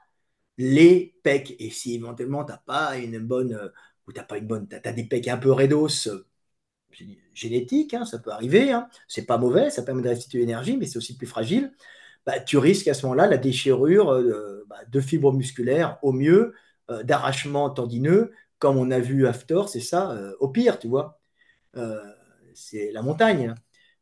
les pecs. Et si éventuellement tu n'as pas une bonne, euh, ou tu pas une bonne, tu as, des pecs un peu raidos euh, génétiques, hein, ça peut arriver, hein, c'est pas mauvais, ça permet de restituer l'énergie, mais c'est aussi plus fragile. Bah, tu risques à ce moment-là la déchirure euh, bah, de fibres musculaires au mieux, d'arrachement tendineux, comme on a vu after, c'est ça, au pire, tu vois. C'est la montagne,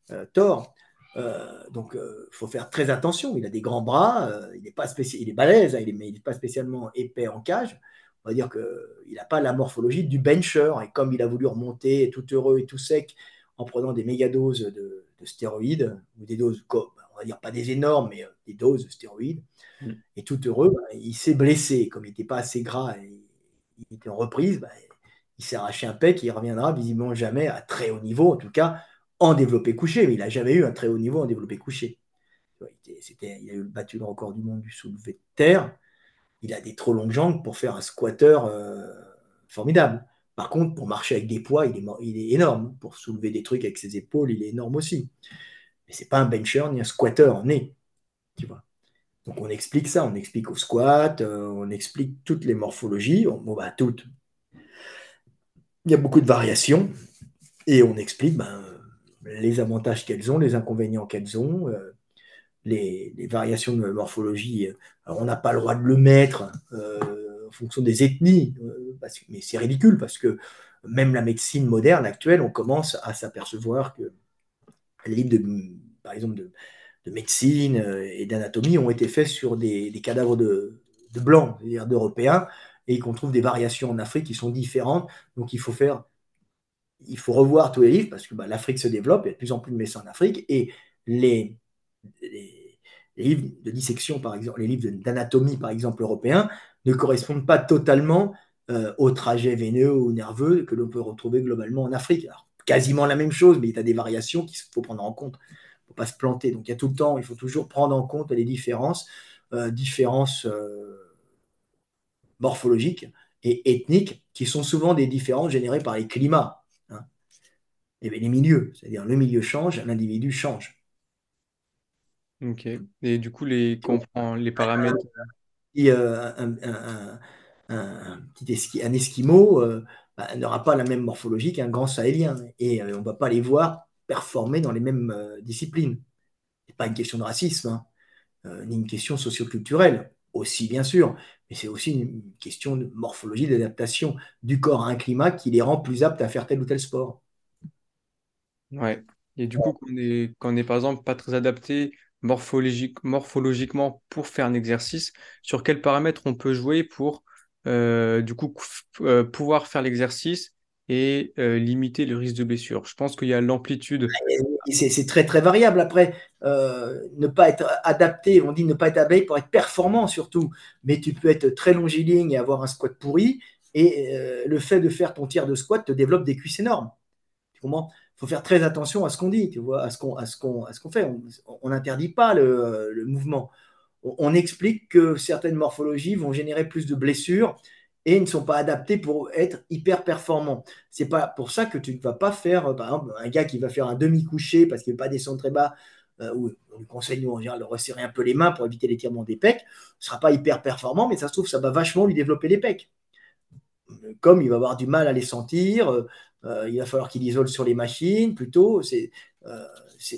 hein. Thor. Euh, donc, il euh, faut faire très attention. Il a des grands bras, euh, il est pas il est balèze, hein, il est, mais il n'est pas spécialement épais en cage. On va dire qu'il n'a pas la morphologie du bencher. Et comme il a voulu remonter tout heureux et tout sec en prenant des méga doses de, stéroïdes ou des doses, on va dire pas des énormes, mais des doses de stéroïdes, mm. et tout heureux, bah, il s'est blessé. Comme il n'était pas assez gras et il était en reprise, bah, il s'est arraché un pec. Il reviendra visiblement jamais à très haut niveau, en tout cas en développé couché, mais il n'a jamais eu un très haut niveau en développé couché. il a battu le record du monde du soulevé de terre. Il a des trop longues jambes pour faire un squatteur euh, formidable. Par contre, pour marcher avec des poids, il est, il est, énorme. Pour soulever des trucs avec ses épaules, il est énorme aussi. Mais c'est pas un bencher ni un squatter en nez. Tu vois. Donc on explique ça, on explique au squat, euh, on explique toutes les morphologies, bon, bah, toutes. Il y a beaucoup de variations et on explique ben, les avantages qu'elles ont, les inconvénients qu'elles ont, euh, les, variations de morphologie. on n'a pas le droit de le mettre euh, en fonction des ethnies, euh, mais c'est ridicule parce que même la médecine moderne actuelle, on commence à s'apercevoir que les livres, de, par exemple, de, médecine et d'anatomie ont été faits sur des, cadavres de, de blancs, c'est-à-dire d'Européens, et qu'on trouve des variations en Afrique qui sont différentes. Donc il faut faire il faut revoir tous les livres parce que bah, l'Afrique se développe, il y a de plus en plus de médecins en Afrique, et les, livres de dissection, par exemple, les livres d'anatomie, par exemple, européens, ne correspondent pas totalement euh, au trajet veineux ou nerveux que l'on peut retrouver globalement en Afrique. Alors, quasiment la même chose, mais il y a des variations qu'il faut prendre en compte. Il ne faut pas se planter. Donc, il y a tout le temps, il faut toujours prendre en compte les différences, euh, différences euh, morphologiques et ethniques, qui sont souvent des différences générées par les climats et les milieux. C'est-à-dire le milieu change, l'individu change. Ok. Et du coup, les, comprend les paramètres. Et, euh, un, un, un, petit un esquimau euh, bah, n'aura pas la même morphologie qu'un grand sahélien. Et euh, on ne va pas les voir performer dans les mêmes disciplines. Ce n'est pas une question de racisme, hein, ni une question socioculturelle. Aussi, bien sûr, mais c'est aussi une question de morphologie, d'adaptation du corps à un climat qui les rend plus aptes à faire tel ou tel sport. Ouais. Et du coup, quand on est, quand on est par exemple pas très adapté morphologique, morphologiquement pour faire un exercice, sur quels paramètres on peut jouer pour euh, du coup euh, pouvoir faire l'exercice et euh, limiter le risque de blessure. Je pense qu'il y a l'amplitude. C'est très très variable. Après, euh, ne pas être adapté, on dit ne pas être adapté pour être performant surtout, mais tu peux être très longiligne et avoir un squat pourri, et euh, le fait de faire ton tir de squat te développe des cuisses énormes. Il faut faire très attention à ce qu'on dit, tu vois, à ce qu'on fait. On n'interdit pas le, mouvement. On explique que certaines morphologies vont générer plus de blessures et ne sont pas adaptés pour être hyper performants. C'est pas pour ça que tu ne vas pas faire, euh, par exemple, un gars qui va faire un demi-couché parce qu'il ne veut pas descendre très bas, euh, ou on lui conseille, nous, resserrer un peu les mains pour éviter l'étirement des pecs, ne sera pas hyper performant, mais ça se trouve, ça va vachement lui développer les pecs. Comme il va avoir du mal à les sentir, euh, il va falloir qu'il isole sur les machines, plutôt, c'est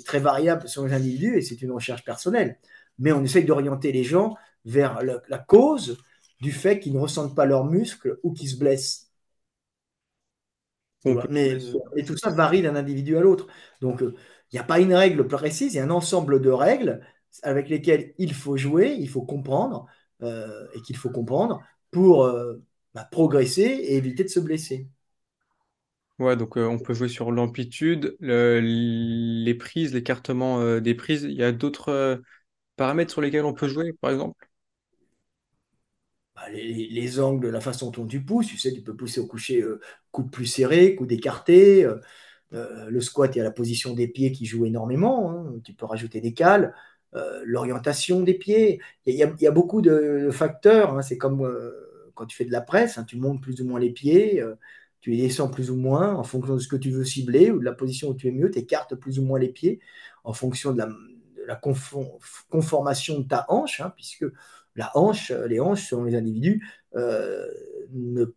très variable sur les individus et c'est une recherche personnelle. Mais on essaye d'orienter les gens vers la cause du fait qu'ils ne ressentent pas leurs muscles ou qu'ils se blessent. Mais, et tout ça varie d'un individu à l'autre. Donc, euh, il n'y a pas une règle précise, il y a un ensemble de règles avec lesquelles il faut jouer, il faut comprendre, euh, et qu'il faut comprendre pour euh, bah, progresser et éviter de se blesser. Ouais, donc on peut jouer sur l'amplitude, les prises, l'écartement des prises. Il y a d'autres paramètres sur lesquels on peut jouer, par exemple? Bah, les, angles, la façon dont tu pousses, tu sais, tu peux pousser au coucher euh, coude plus serré, coude écarté. Euh, euh, le squat, y a la position des pieds qui joue énormément. Hein. Tu peux rajouter des cales, l'orientation des pieds. Il y, a, beaucoup de, facteurs. Hein. C'est comme quand tu fais de la presse, hein. tu montes plus ou moins les pieds, tu les descends plus ou moins en fonction de ce que tu veux cibler ou de la position où tu es mieux, tu écartes plus ou moins les pieds en fonction de la, conformation de ta hanche, puisque la hanche, euh, les hanches selon les individus euh,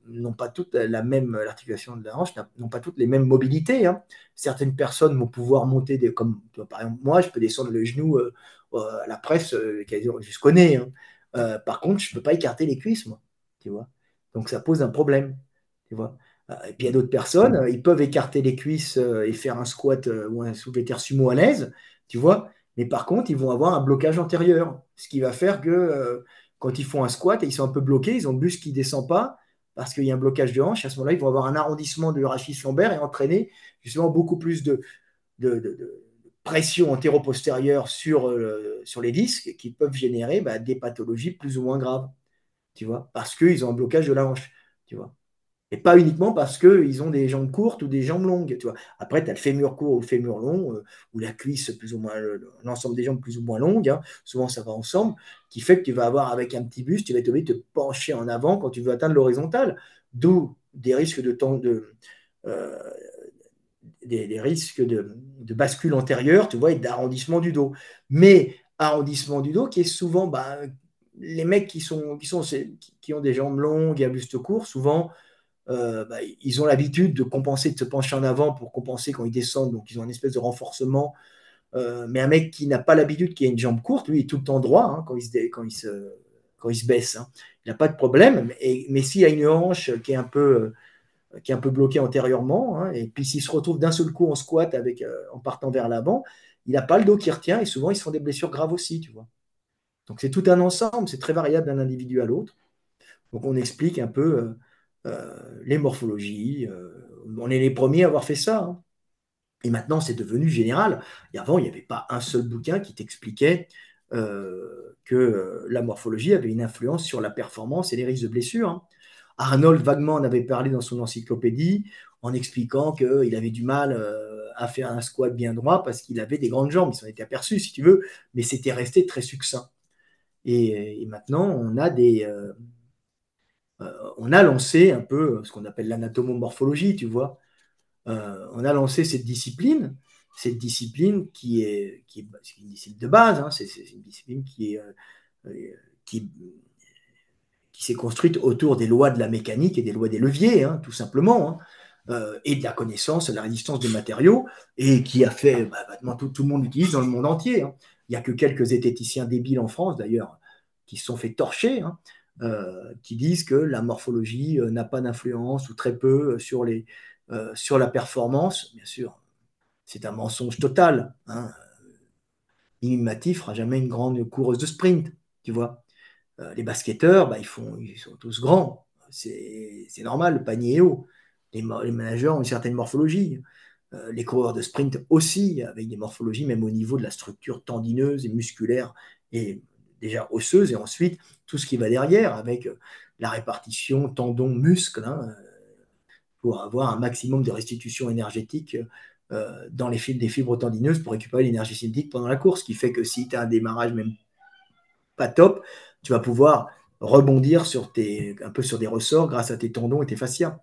n'ont pas toutes la même, l'articulation de la hanche n'ont pas toutes les mêmes mobilités. Hein. Certaines personnes vont pouvoir monter des, comme par exemple moi, je peux descendre le genou euh, à la presse, je connais. Hein. par contre, je ne peux pas écarter les cuisses, moi. Tu vois Donc ça pose un problème. Tu vois et puis il y a d'autres personnes, ils peuvent écarter les cuisses et faire un squat ou un soulevé terre sumo à l'aise, tu vois, mais par contre, ils vont avoir un blocage antérieur, ce qui va faire que euh, quand ils font un squat et ils sont un peu bloqués, ils ont le buste qui ne descend pas parce qu'il y a un blocage de hanche. À ce moment-là, ils vont avoir un arrondissement de rachis lombaire et entraîner justement beaucoup plus de, pression antéro-postérieure sur, euh, sur les disques qui peuvent générer bah, des pathologies plus ou moins graves, tu vois, parce qu'ils ont un blocage de la hanche, tu vois. Et pas uniquement parce qu'ils ont des jambes courtes ou des jambes longues. Tu vois. Après, tu as le fémur court ou le fémur long, euh, ou la cuisse plus ou moins, l'ensemble des jambes plus ou moins longues. Hein. Souvent, ça va ensemble, qui fait que tu vas avoir avec un petit buste, tu vas être obligé de te pencher en avant quand tu veux atteindre l'horizontale. D'où des risques de temps de. Euh, des, risques de, bascule antérieure, tu vois, et d'arrondissement du dos. Mais arrondissement du dos qui est souvent, bah, les mecs qui, sont, qui, sont, qui ont des jambes longues et un buste court, souvent, euh, bah, ils ont l'habitude de compenser, de se pencher en avant pour compenser quand ils descendent, donc ils ont une espèce de renforcement. Euh, mais un mec qui n'a pas l'habitude, qui a une jambe courte, lui, il est tout le temps droit hein, quand, il se, quand, il se, quand il se baisse. Hein. Il n'a pas de problème. Mais, mais s'il a une hanche qui est un peu, euh, qui est un peu bloquée antérieurement, hein, et puis s'il se retrouve d'un seul coup en squat avec, en partant vers l'avant, il n'a pas le dos qui retient et souvent ils se font des blessures graves aussi, tu vois. Donc c'est tout un ensemble, c'est très variable d'un individu à l'autre. Donc on explique un peu les morphologies. Euh, on est les premiers à avoir fait ça. Hein. Et maintenant, c'est devenu général. Et avant, il n'y avait pas un seul bouquin qui t'expliquait euh, que la morphologie avait une influence sur la performance et les risques de blessure. Hein. Arnold vaguement en avait parlé dans son encyclopédie en expliquant qu'il avait du mal à faire un squat bien droit parce qu'il avait des grandes jambes. Il s'en était aperçu, si tu veux, mais c'était resté très succinct. Et, maintenant, on a des, euh, on a lancé un peu ce qu'on appelle l'anatomomorphologie, tu vois. Euh, on a lancé cette discipline, cette discipline qui est, qui une discipline de base, hein. c'est une discipline qui est, euh, qui, qui s'est construite autour des lois de la mécanique et des lois des leviers, hein, tout simplement, hein. et de la connaissance, de la résistance des matériaux, et qui a fait, bah, tout, tout, le monde l'utilise dans le monde entier. Il n'y a que quelques zététiciens débiles en France, d'ailleurs, qui se sont fait torcher. Euh, qui disent que la morphologie euh, n'a pas d'influence ou très peu euh, sur, les, sur la performance. Bien sûr, c'est un mensonge total. Hein. ne fera jamais une grande coureuse de sprint, tu vois. les basketteurs, bah, ils, font, ils sont tous grands. C'est normal, le panier est haut. Les, managers ont une certaine morphologie. Les coureurs de sprint aussi, avec des morphologies, même au niveau de la structure tendineuse et musculaire, et déjà osseuse, et ensuite tout ce qui va derrière, avec euh, la répartition tendons-muscles, hein, pour avoir un maximum de restitution énergétique dans les fibres, des fibres tendineuses pour récupérer l'énergie cinétique pendant la course, ce qui fait que si tu as un démarrage même pas top, tu vas pouvoir rebondir sur tes, un peu sur des ressorts grâce à tes tendons et tes fascias.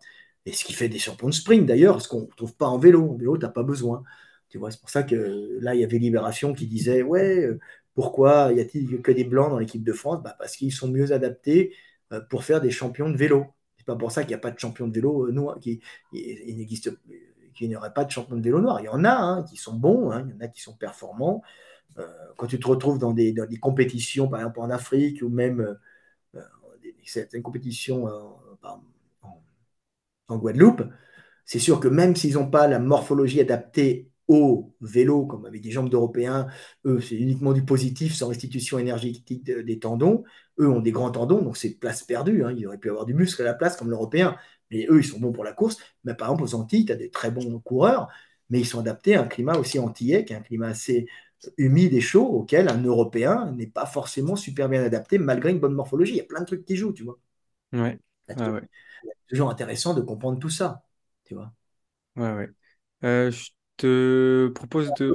Et ce qui fait des champions de sprint d'ailleurs, ce qu'on ne trouve pas en vélo. En vélo, tu n'as pas besoin. Tu vois, c'est pour ça que là, il y avait Libération qui disait Ouais, euh, pourquoi y a-t-il que des blancs dans l'équipe de France? Bah, Parce qu'ils sont mieux adaptés euh, pour faire des champions de vélo. C'est pas pour ça qu'il n'y a pas de champion de vélo euh, noir, n'existe qu'il n'y aurait pas de champion de vélo noir. Il y en a hein, qui sont bons, hein, il y en a qui sont performants. quand tu te retrouves dans des, des, compétitions, par exemple en Afrique, ou même certaines compétitions en, en, Guadeloupe, c'est sûr que même s'ils n'ont pas la morphologie adaptée au vélo, comme avec des jambes d'Européens, eux, c'est uniquement du positif sans restitution énergétique des tendons. Eux ont des grands tendons, donc c'est place perdue. Hein. Ils auraient pu avoir du muscle à la place comme l'Européen, mais eux, ils sont bons pour la course. Mais par exemple, aux Antilles, tu as des très bons coureurs, mais ils sont adaptés à un climat aussi antillais, qui est un climat assez humide et chaud auquel un Européen n'est pas forcément super bien adapté malgré une bonne morphologie. Il y a plein de trucs qui jouent, tu vois. Ouais. C'est toujours intéressant de comprendre tout ça, tu vois. Ouais, ouais. Euh, je te propose de.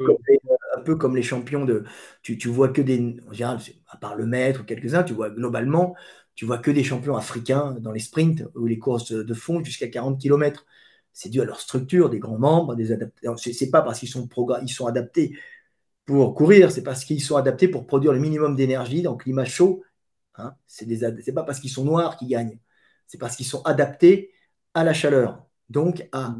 Un peu comme les, champions de. Tu, vois que des. En général, à part le maître ou quelques-uns, tu vois globalement, tu vois que des champions africains dans les sprints ou les courses de fond jusqu'à 40 km. C'est dû à leur structure, des grands membres, des adaptateurs. C'est pas parce qu'ils sont, sont adaptés pour courir, c'est parce qu'ils sont adaptés pour produire le minimum d'énergie dans le climat chaud. Hein. Ce n'est pas parce qu'ils sont noirs qu'ils gagnent, c'est parce qu'ils sont adaptés à la chaleur. Donc, à,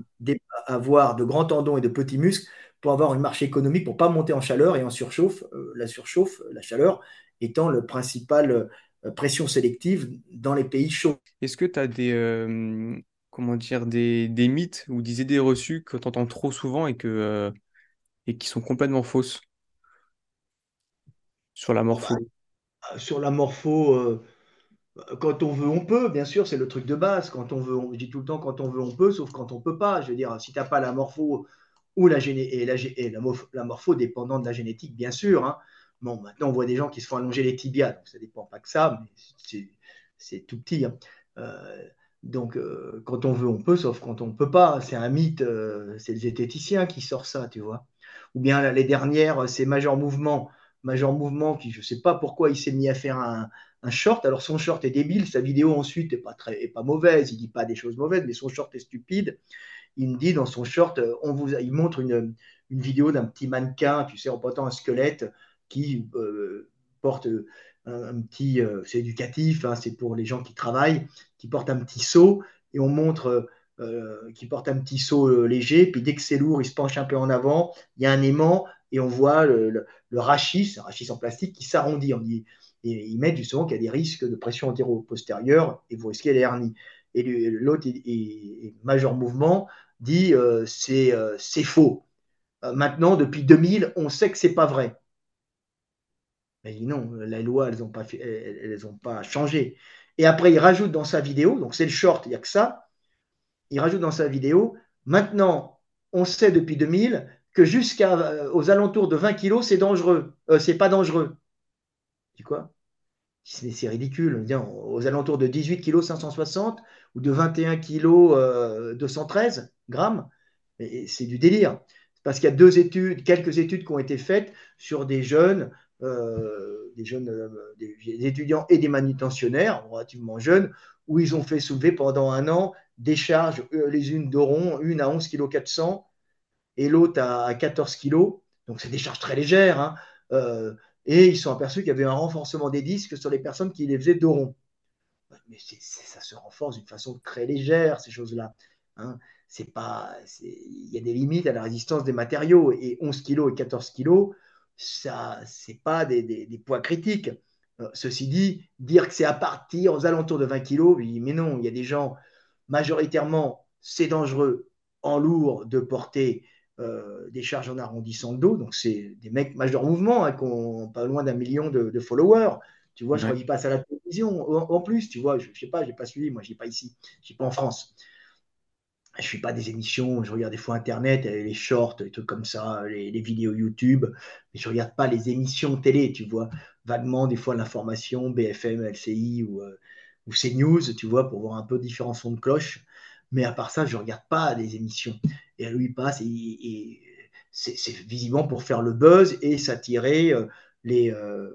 avoir de grands tendons et de petits muscles pour avoir une marche économique, pour ne pas monter en chaleur et en surchauffe. Euh, la surchauffe, la chaleur étant le principal euh, pression sélective dans les pays chauds. Est-ce que tu as des, euh, comment dire, des, des, mythes ou des idées reçues que tu entends trop souvent et, que, et qui sont complètement fausses? Sur la morpho bah, Sur la morpho, quand on veut, on peut, bien sûr, c'est le truc de base. Quand on veut, on, je dis tout le temps quand on veut, on peut, sauf quand on peut pas. Je veux dire, si tu n'as pas la morpho ou la, la, morpho dépendant de la génétique, bien sûr. Hein. Bon, maintenant, on voit des gens qui se font allonger les tibias, donc ça dépend pas que ça, mais c'est tout petit. Hein. Euh, donc, euh, quand on veut, on peut, sauf quand on ne peut pas. C'est un mythe, c'est le zététicien qui sort ça, tu vois. Ou bien les dernières, c'est Major Mouvement Major Mouvement, qui je ne sais pas pourquoi il s'est mis à faire un, short. Alors son short est débile, sa vidéo ensuite n'est pas, très, est pas mauvaise, il dit pas des choses mauvaises, mais son short est stupide. Il me dit dans son short, euh, on vous, il montre une, vidéo d'un petit mannequin, tu sais, en portant un squelette qui euh, porte un, petit, euh, c'est éducatif, hein, c'est pour les gens qui travaillent, qui porte un petit seau et on montre qui porte un petit seau léger, puis dès que c'est lourd, il se penche un peu en avant, il y a un aimant, et on voit le, rachis, un rachis en plastique qui s'arrondit. Et ils mettent justement qu'il y a des risques de pression antéro-postérieure et vous risquez les hernies. Et l'autre, Major Mouvement, dit euh, euh, c'est faux. Euh, maintenant, depuis 2000, on sait que c'est pas vrai. Mais non, la loi, elles n'ont pas, elles, pas changé. Et après, il rajoute dans sa vidéo, donc c'est le short, il n'y a que ça, il rajoute dans sa vidéo, maintenant, on sait depuis 2000 que jusqu'à euh, aux alentours de 20 kg, c'est dangereux. C'est pas dangereux. Quoi C'est ridicule. Aux alentours de 18 kg 560 ou de 21 kg 213 grammes, c'est du délire. Parce qu'il y a deux études, quelques études qui ont été faites sur des jeunes, euh, des jeunes, des étudiants et des manutentionnaires relativement jeunes, où ils ont fait soulever pendant un an des charges, les unes d'oron, une à 11 kg 400 et l'autre à 14 kg. Donc, c'est des charges très légères. Hein. Euh, et ils sont aperçus qu'il y avait un renforcement des disques sur les personnes qui les faisaient d'oron. Mais ça se renforce d'une façon très légère, ces choses-là. Hein. C'est pas, il y a des limites à la résistance des matériaux. Et 11 kg et 14 kg, ça, c'est pas des, poids critiques. Euh, ceci dit, dire que c'est à partir aux alentours de 20 kg, mais non, il y a des gens, majoritairement, c'est dangereux en lourd de porter euh, des charges en arrondissant le dos. Donc, c'est des mecs majeurs mouvement hein, qui ont pas loin d'un million de, followers. Tu vois, je crois qu'ils passent à la télévision en, plus. Tu vois, je, ne sais pas, j'ai pas suivi. Moi, j'ai pas ici. Je suis pas en France. je ne suis pas des émissions, je regarde des fois Internet, les shorts, les trucs comme ça, les, vidéos YouTube, mais je ne regarde pas les émissions télé, tu vois, vaguement des fois l'information, BFM, LCI ou, euh, ou CNews, tu vois, pour voir un peu différents sons de cloche. Mais à part ça, je ne regarde pas les émissions. Et lui passe, et, c'est visiblement pour faire le buzz et s'attirer euh, les... Euh,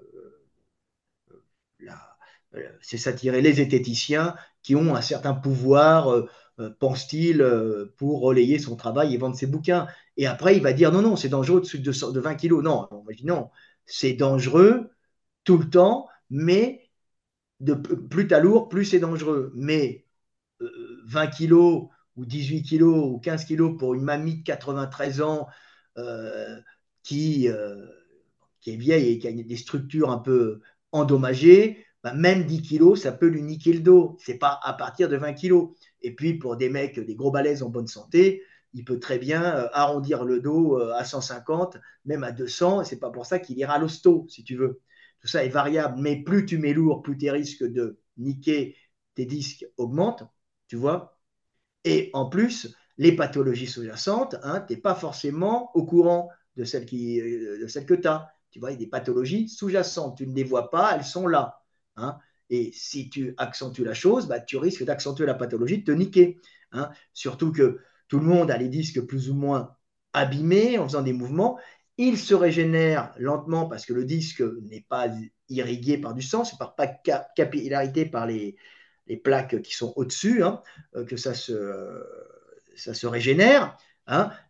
c'est s'attirer les zététiciens qui ont un certain pouvoir euh, pense-t-il, euh, pour relayer son travail et vendre ses bouquins. Et après, il va dire non, non, c'est dangereux de, 20 kilos. Non, non, c'est dangereux tout le temps, mais de, plus t'as lourd, plus c'est dangereux. Mais 20 euh, kilos ou 18 kilos ou 15 kilos pour une mamie de 93 ans qui, qui est vieille et qui a des structures un peu endommagées, bah, même 10 kilos, ça peut lui niquer le dos. C'est pas à partir de 20 kilos. Et puis, pour des mecs, des gros balaises en bonne santé, il peut très bien euh, arrondir le dos euh, à 150, même à 200. Et c'est pas pour ça qu'il ira à l'hosto, si tu veux. Tout ça est variable. Mais plus tu mets lourd, plus tes risques de niquer tes disques augmentent, tu vois. Et en plus, les pathologies sous-jacentes, hein, tu n'es pas forcément au courant de celles, qui, euh, de celles que tu as. Tu vois, il y a des pathologies sous-jacentes. Tu ne les vois pas, elles sont là. Hein. Et si tu accentues la chose, bah, tu risques d'accentuer la pathologie, de te niquer. Hein. Surtout que tout le monde a les disques plus ou moins abîmés en faisant des mouvements. Ils se régénèrent lentement parce que le disque n'est pas irrigué par du sang, c'est par pas capillarité par les, plaques qui sont au-dessus, hein, euh, que ça se, se régénère.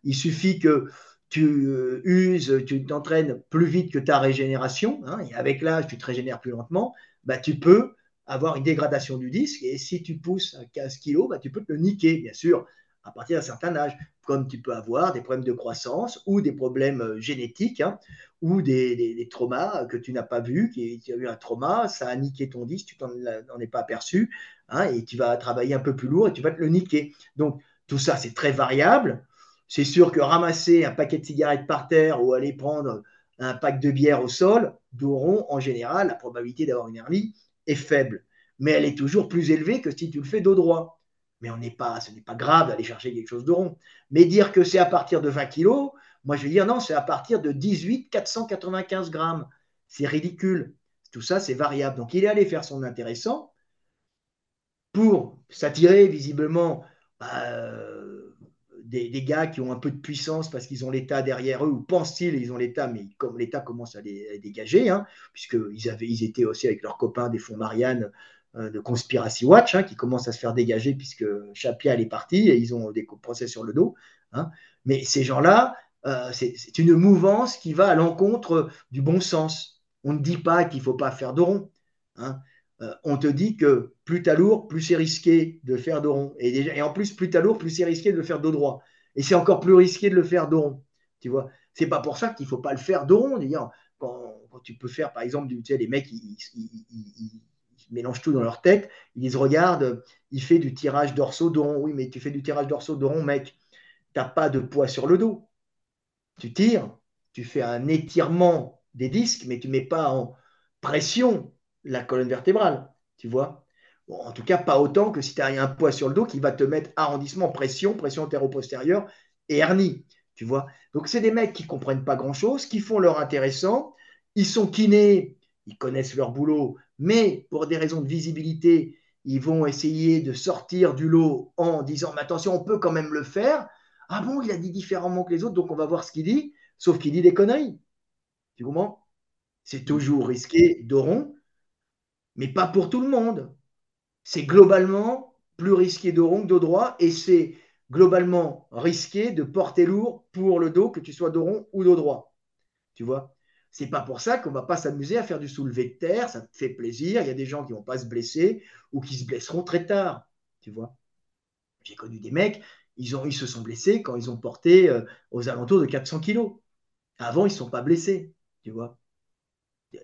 Il suffit que tu euh, uses, tu t'entraînes plus vite que ta régénération, et avec l'âge, tu te régénères plus lentement. Bah, tu peux avoir une dégradation du disque. Et si tu pousses à 15 kg, bah, tu peux te le niquer, bien sûr, à partir d'un certain âge. Comme tu peux avoir des problèmes de croissance ou des problèmes euh, génétiques hein, ou des, traumas que tu n'as pas vus, qui, tu as eu un trauma, ça a niqué ton disque, tu n'en es pas aperçu, hein, et tu vas travailler un peu plus lourd et tu vas te le niquer. Donc, tout ça, c'est très variable. C'est sûr que ramasser un paquet de cigarettes par terre ou aller prendre un pack de bière au sol, d'oron, en général, la probabilité d'avoir une hernie est faible. Mais elle est toujours plus élevée que si tu le fais dos droit. Mais on n'est pas, ce n'est pas grave d'aller chercher quelque chose de rond. Mais dire que c'est à partir de 20 kilos, moi je vais dire non, c'est à partir de 18 495 grammes. C'est ridicule. Tout ça, c'est variable. Donc il est allé faire son intéressant pour s'attirer visiblement bah, des, gars qui ont un peu de puissance parce qu'ils ont l'État derrière eux, ou pensent-ils, ils ont l'État, mais comme l'État commence à les, dégager, hein, puisqu'ils ils étaient aussi avec leurs copains des fonds Marianne euh, de Conspiracy Watch, hein, qui commencent à se faire dégager puisque Chapial est parti et ils ont des procès sur le dos. Hein. Mais ces gens-là, euh, c'est une mouvance qui va à l'encontre du bon sens. On ne dit pas qu'il ne faut pas faire de rond. Euh, on te dit que plus tu as lourd, plus c'est risqué de faire dos rond. Et, et en plus, plus tu as lourd, plus c'est risqué de le faire dos droit. Et c'est encore plus risqué de le faire dos rond. Tu vois, c'est pas pour ça qu'il faut pas le faire dos rond. Quand, tu peux faire, par exemple, tu sais, les mecs, ils, mélangent tout dans leur tête. Ils se regardent, il fait du tirage dorsaux dos rond. Oui, mais tu fais du tirage dorsaux dos rond, mec. Tu n'as pas de poids sur le dos. Tu tires, tu fais un étirement des disques, mais tu ne mets pas en pression la colonne vertébrale, tu vois. en tout cas, pas autant que si tu as un poids sur le dos qui va te mettre arrondissement, pression, pression antéro-postérieure et hernie, tu vois. Donc, c'est des mecs qui comprennent pas grand-chose, qui font leur intéressant. Ils sont kinés, ils connaissent leur boulot, mais pour des raisons de visibilité, ils vont essayer de sortir du lot en disant Mais attention, on peut quand même le faire. Ah bon, il a dit différemment que les autres, donc on va voir ce qu'il dit, sauf qu'il dit des conneries. Tu comprends? C'est toujours risqué de rond mais pas pour tout le monde. C'est globalement plus risqué de rond que de droit et c'est globalement risqué de porter lourd pour le dos, que tu sois de rond ou de droit. Tu vois? C'est pas pour ça qu'on va pas s'amuser à faire du soulevé de terre, ça fait plaisir. Il y a des gens qui vont pas se blesser ou qui se blesseront très tard. Tu vois J'ai connu des mecs, ils se sont blessés quand ils ont porté euh, aux alentours de 400 kilos. Avant, ils ne sont pas blessés. Tu vois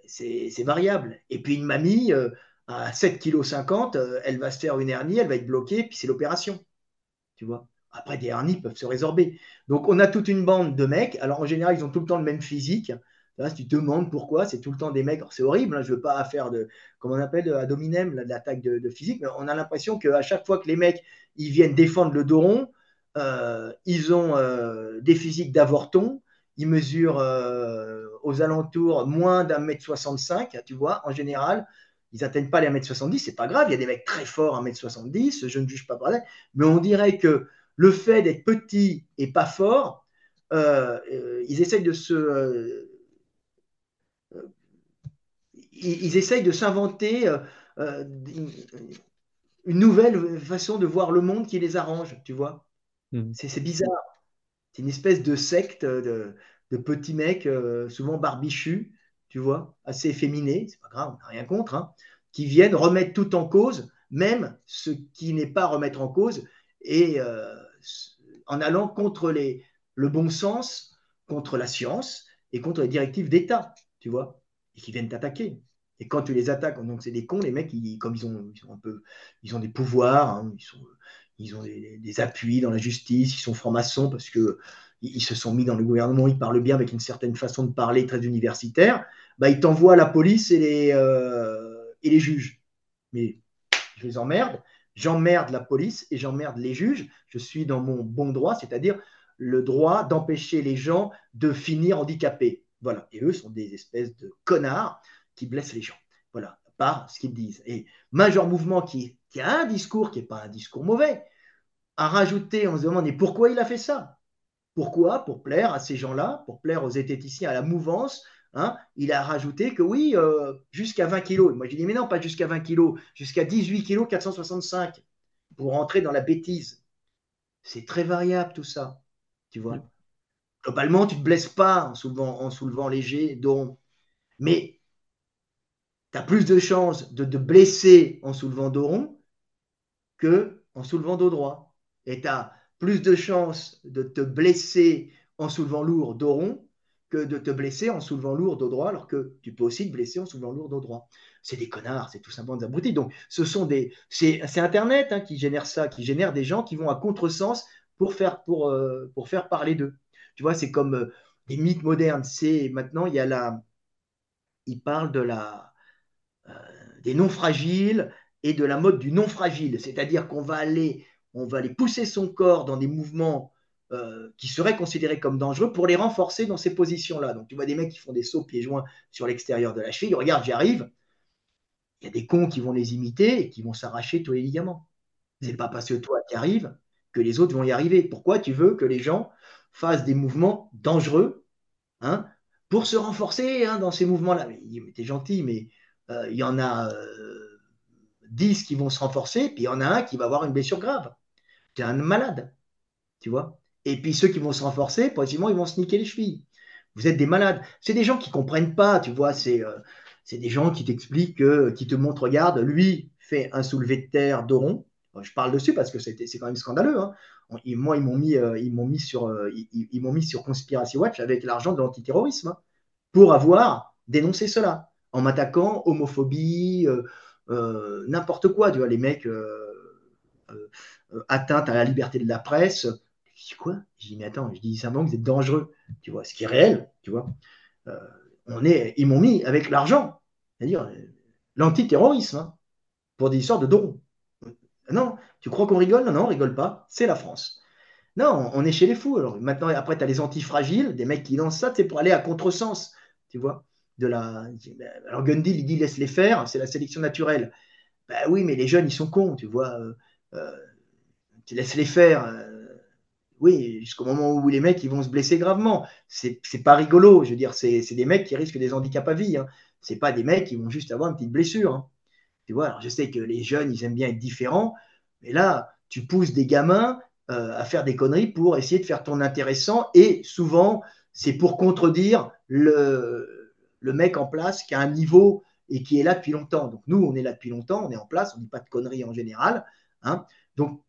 c'est variable. Et puis une mamie euh, à 7,50 kg, euh, elle va se faire une hernie, elle va être bloquée, puis c'est l'opération. Tu vois Après, des hernies peuvent se résorber. Donc on a toute une bande de mecs. Alors en général, ils ont tout le temps le même physique. Là, si tu te demandes pourquoi, c'est tout le temps des mecs. C'est horrible, hein, je ne veux pas faire de, comment on appelle, à dominem, l'attaque de, de, physique, mais on a l'impression qu'à chaque fois que les mecs ils viennent défendre le dos rond, ils ont des physiques d'avorton, ils mesurent aux alentours moins d'un mètre 65, tu vois, en général. Ils n'atteignent pas les 1m70, c'est pas grave. Il y a des mecs très forts à 1m70, je ne juge pas pareil. Mais on dirait que le fait d'être petit et pas fort, euh, euh, ils essayent de se. Euh, ils, essayent de s'inventer une nouvelle façon de voir le monde qui les arrange, tu vois. Hmm. C'est bizarre. C'est une espèce de secte de, de petits mecs, souvent barbichus, tu vois, assez efféminés, c'est pas grave, on n'a rien contre, hein, qui viennent remettre tout en cause, même ce qui n'est pas remettre en cause, et euh, en allant contre les, le bon sens, contre la science et contre les directives d'État, tu vois, et qui viennent t'attaquer. Et quand tu les attaques, donc c'est des cons, les mecs, comme ils ont, un peu, ils ont des pouvoirs, hein, ils, ils ont des, appuis dans la justice, ils sont francs-maçons parce que ils se sont mis dans le gouvernement, ils parlent bien avec une certaine façon de parler très universitaire bah, ils t'envoient la police et les, euh, et les juges. Mais je les emmerde, j'emmerde la police et j'emmerde les juges. Je suis dans mon bon droit, c'est-à-dire le droit d'empêcher les gens de finir handicapés. Voilà. Et eux sont des espèces de connards qui blessent les gens. Voilà, par ce qu'ils disent. Et Major Mouvement, qui, qui a un discours qui n'est pas un discours mauvais, a rajouté, on se demande, mais pourquoi il a fait ça? Pourquoi? Pour plaire à ces gens-là, pour plaire aux zététiciens, à la mouvance, Hein, il a rajouté que oui, euh, jusqu'à 20 kg. Moi, j'ai dit, mais non, pas jusqu'à 20 kg, jusqu'à 18 kg 465 pour rentrer dans la bêtise. C'est très variable tout ça, tu vois? Globalement, tu ne te blesses pas en soulevant, en soulevant léger, donc, mais tu as plus de chances de te blesser en soulevant dos rond que en soulevant dos droit. Et tu as plus de chances de te blesser en soulevant lourd dos rond que de te blesser en soulevant lourd dos droit, alors que tu peux aussi te blesser en soulevant lourd dos droit. C'est des connards, c'est tout simplement des abrutis. Donc, ce sont des, c'est, Internet hein, qui génère ça, qui génère des gens qui vont à contresens pour faire, euh, parler d'eux. Tu vois, c'est comme euh, des mythes modernes. C'est maintenant, il y a la, il parle de la, des non fragiles et de la mode du non fragile, c'est-à-dire qu'on va aller, on va aller pousser son corps dans des mouvements euh, qui seraient considérés comme dangereux pour les renforcer dans ces positions-là. Donc tu vois des mecs qui font des sauts pieds joints sur l'extérieur de la cheville, regarde, j'y arrive. Il y a des cons qui vont les imiter et qui vont s'arracher tous les ligaments. C'est pas parce que toi tu arrives que les autres vont y arriver. Pourquoi tu veux que les gens fassent des mouvements dangereux hein, pour se renforcer hein, dans ces mouvements-là? Mais, t'es gentil, mais euh, il y en a 10 euh, qui vont se renforcer, puis il y en a un qui va avoir une blessure grave. Es un malade, tu vois et puis ceux qui vont se renforcer, possiblement, ils vont se niquer les chevilles. Vous êtes des malades. C'est des gens qui ne comprennent pas, tu vois. C'est euh, des gens qui t'expliquent, qui te montrent, regarde, lui fait un soulevé de terre d'oron. Je parle dessus parce que c'est quand même scandaleux. Moi, ils m'ont mis, euh, ils m'ont mis sur, euh, ils, m'ont mis sur Conspiracy Watch avec l'argent de l'antiterrorisme hein, pour avoir dénoncé cela en m'attaquant homophobie, n'importe quoi. Tu vois, les mecs atteintes à la liberté de la presse. Je dis quoi? Je dis, mais attends, je dis simplement que vous êtes dangereux, tu vois, ce qui est réel, tu vois. Euh, on est, ils m'ont mis avec l'argent, c'est-à-dire euh, l'antiterrorisme, hein, pour des histoires de dons. Non, tu crois qu'on rigole? Non, non, on rigole pas, c'est la France. Non, on est chez les fous. Alors maintenant, après, tu as les antifragiles, des mecs qui lancent ça, c'est pour aller à contresens, tu vois. La... Alors Gundy, il dit laisse les faire, c'est la sélection naturelle. Ben oui, mais les jeunes, ils sont cons, tu vois. Euh, tu laisses les faire oui, jusqu'au moment où les mecs ils vont se blesser gravement. C'est pas rigolo. Je veux dire, c'est des mecs qui risquent des handicaps à vie. Hein. C'est pas des mecs qui vont juste avoir une petite blessure. Hein. Tu vois, alors je sais que les jeunes, ils aiment bien être différents, mais là, tu pousses des gamins euh, à faire des conneries pour essayer de faire ton intéressant et souvent, c'est pour contredire le, le mec en place qui a un niveau et qui est là depuis longtemps. Donc nous, on est là depuis longtemps, on est en place, on ne dit pas de conneries en général. Hein. Donc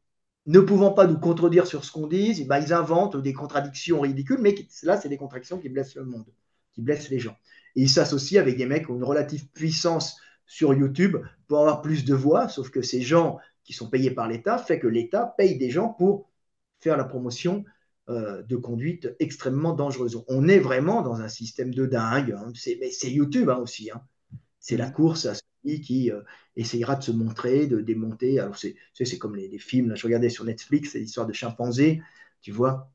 ne pouvant pas nous contredire sur ce qu'on dit, eh ben, ils inventent des contradictions ridicules, mais là, c'est des contradictions qui blessent le monde, qui blessent les gens. Et ils s'associent avec des mecs qui ont une relative puissance sur YouTube pour avoir plus de voix, sauf que ces gens qui sont payés par l'État fait que l'État paye des gens pour faire la promotion euh, de conduite extrêmement dangereuse. On est vraiment dans un système de dingue. Hein. C'est YouTube hein, aussi. Hein. C'est la course à qui euh, essayera de se montrer, de démonter. Alors, c'est, c'est comme les, films, là, je regardais sur Netflix, c'est l'histoire de chimpanzés, tu vois,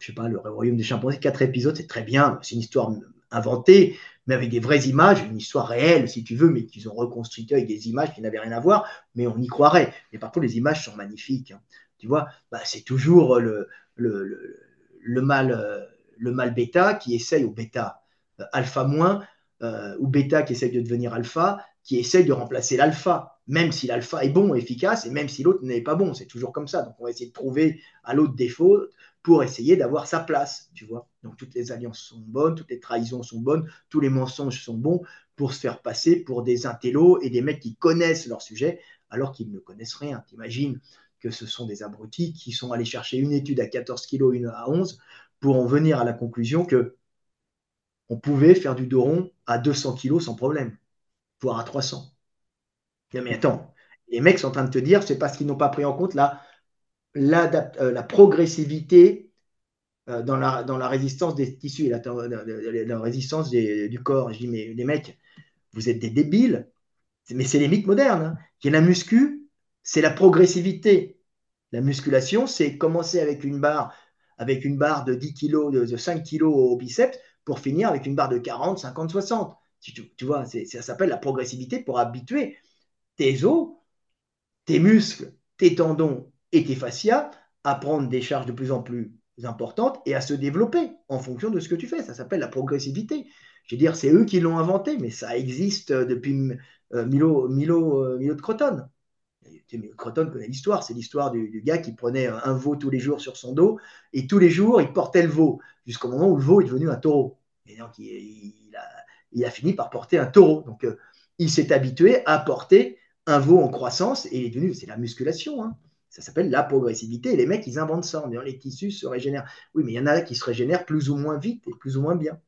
je sais pas, le royaume des chimpanzés, quatre épisodes, c'est très bien, c'est une histoire inventée, mais avec des vraies images, une histoire réelle, si tu veux, mais qu'ils ont reconstruite avec des images qui n'avaient rien à voir, mais on y croirait. Mais parfois, les images sont magnifiques. Hein. Tu vois, bah, c'est toujours le, le, mal, euh, le mal bêta qui essaye, au bêta euh, alpha moins, euh, ou bêta qui essaye de devenir alpha, qui essaye de remplacer l'alpha, même si l'alpha est bon, efficace, et même si l'autre n'est pas bon. C'est toujours comme ça. Donc, on va essayer de trouver à l'autre défaut pour essayer d'avoir sa place, tu vois. Donc, toutes les alliances sont bonnes, toutes les trahisons sont bonnes, tous les mensonges sont bons pour se faire passer pour des intellos et des mecs qui connaissent leur sujet alors qu'ils ne connaissent rien. T'imagines que ce sont des abrutis qui sont allés chercher une étude à 14 kg, une à 11, pour en venir à la conclusion que on pouvait faire du dos rond à 200 kg sans problème, voire à 300. Mais attends, les mecs sont en train de te dire, c'est parce qu'ils n'ont pas pris en compte la, euh, progressivité euh, dans, la, dans la résistance des tissus, la, la, résistance du corps. Je dis, mais les mecs, vous êtes des débiles, mais c'est les mythes modernes. Hein. Il y a la muscu, c'est la progressivité. La musculation, c'est commencer avec une barre, avec une barre de 10 kg, de 5 kg au biceps, pour finir avec une barre de 40, 50, 60. Tu, vois, ça s'appelle la progressivité pour habituer tes os, tes muscles, tes tendons et tes fascias à prendre des charges de plus en plus importantes et à se développer en fonction de ce que tu fais. Ça s'appelle la progressivité. Je veux dire, c'est eux qui l'ont inventé, mais ça existe depuis euh, Milo, Milo, euh, Milo de Croton. Croton connaît l'histoire, c'est l'histoire du, gars qui prenait un veau tous les jours sur son dos et tous les jours il portait le veau jusqu'au moment où le veau est devenu un taureau. Et donc il, a, fini par porter un taureau. Donc euh, il s'est habitué à porter un veau en croissance et il est devenu, c'est la musculation. Hein. Ça s'appelle la progressivité. Les mecs, ils inventent ça. En les tissus se régénèrent. Oui, mais il y en a qui se régénèrent plus ou moins vite et plus ou moins bien.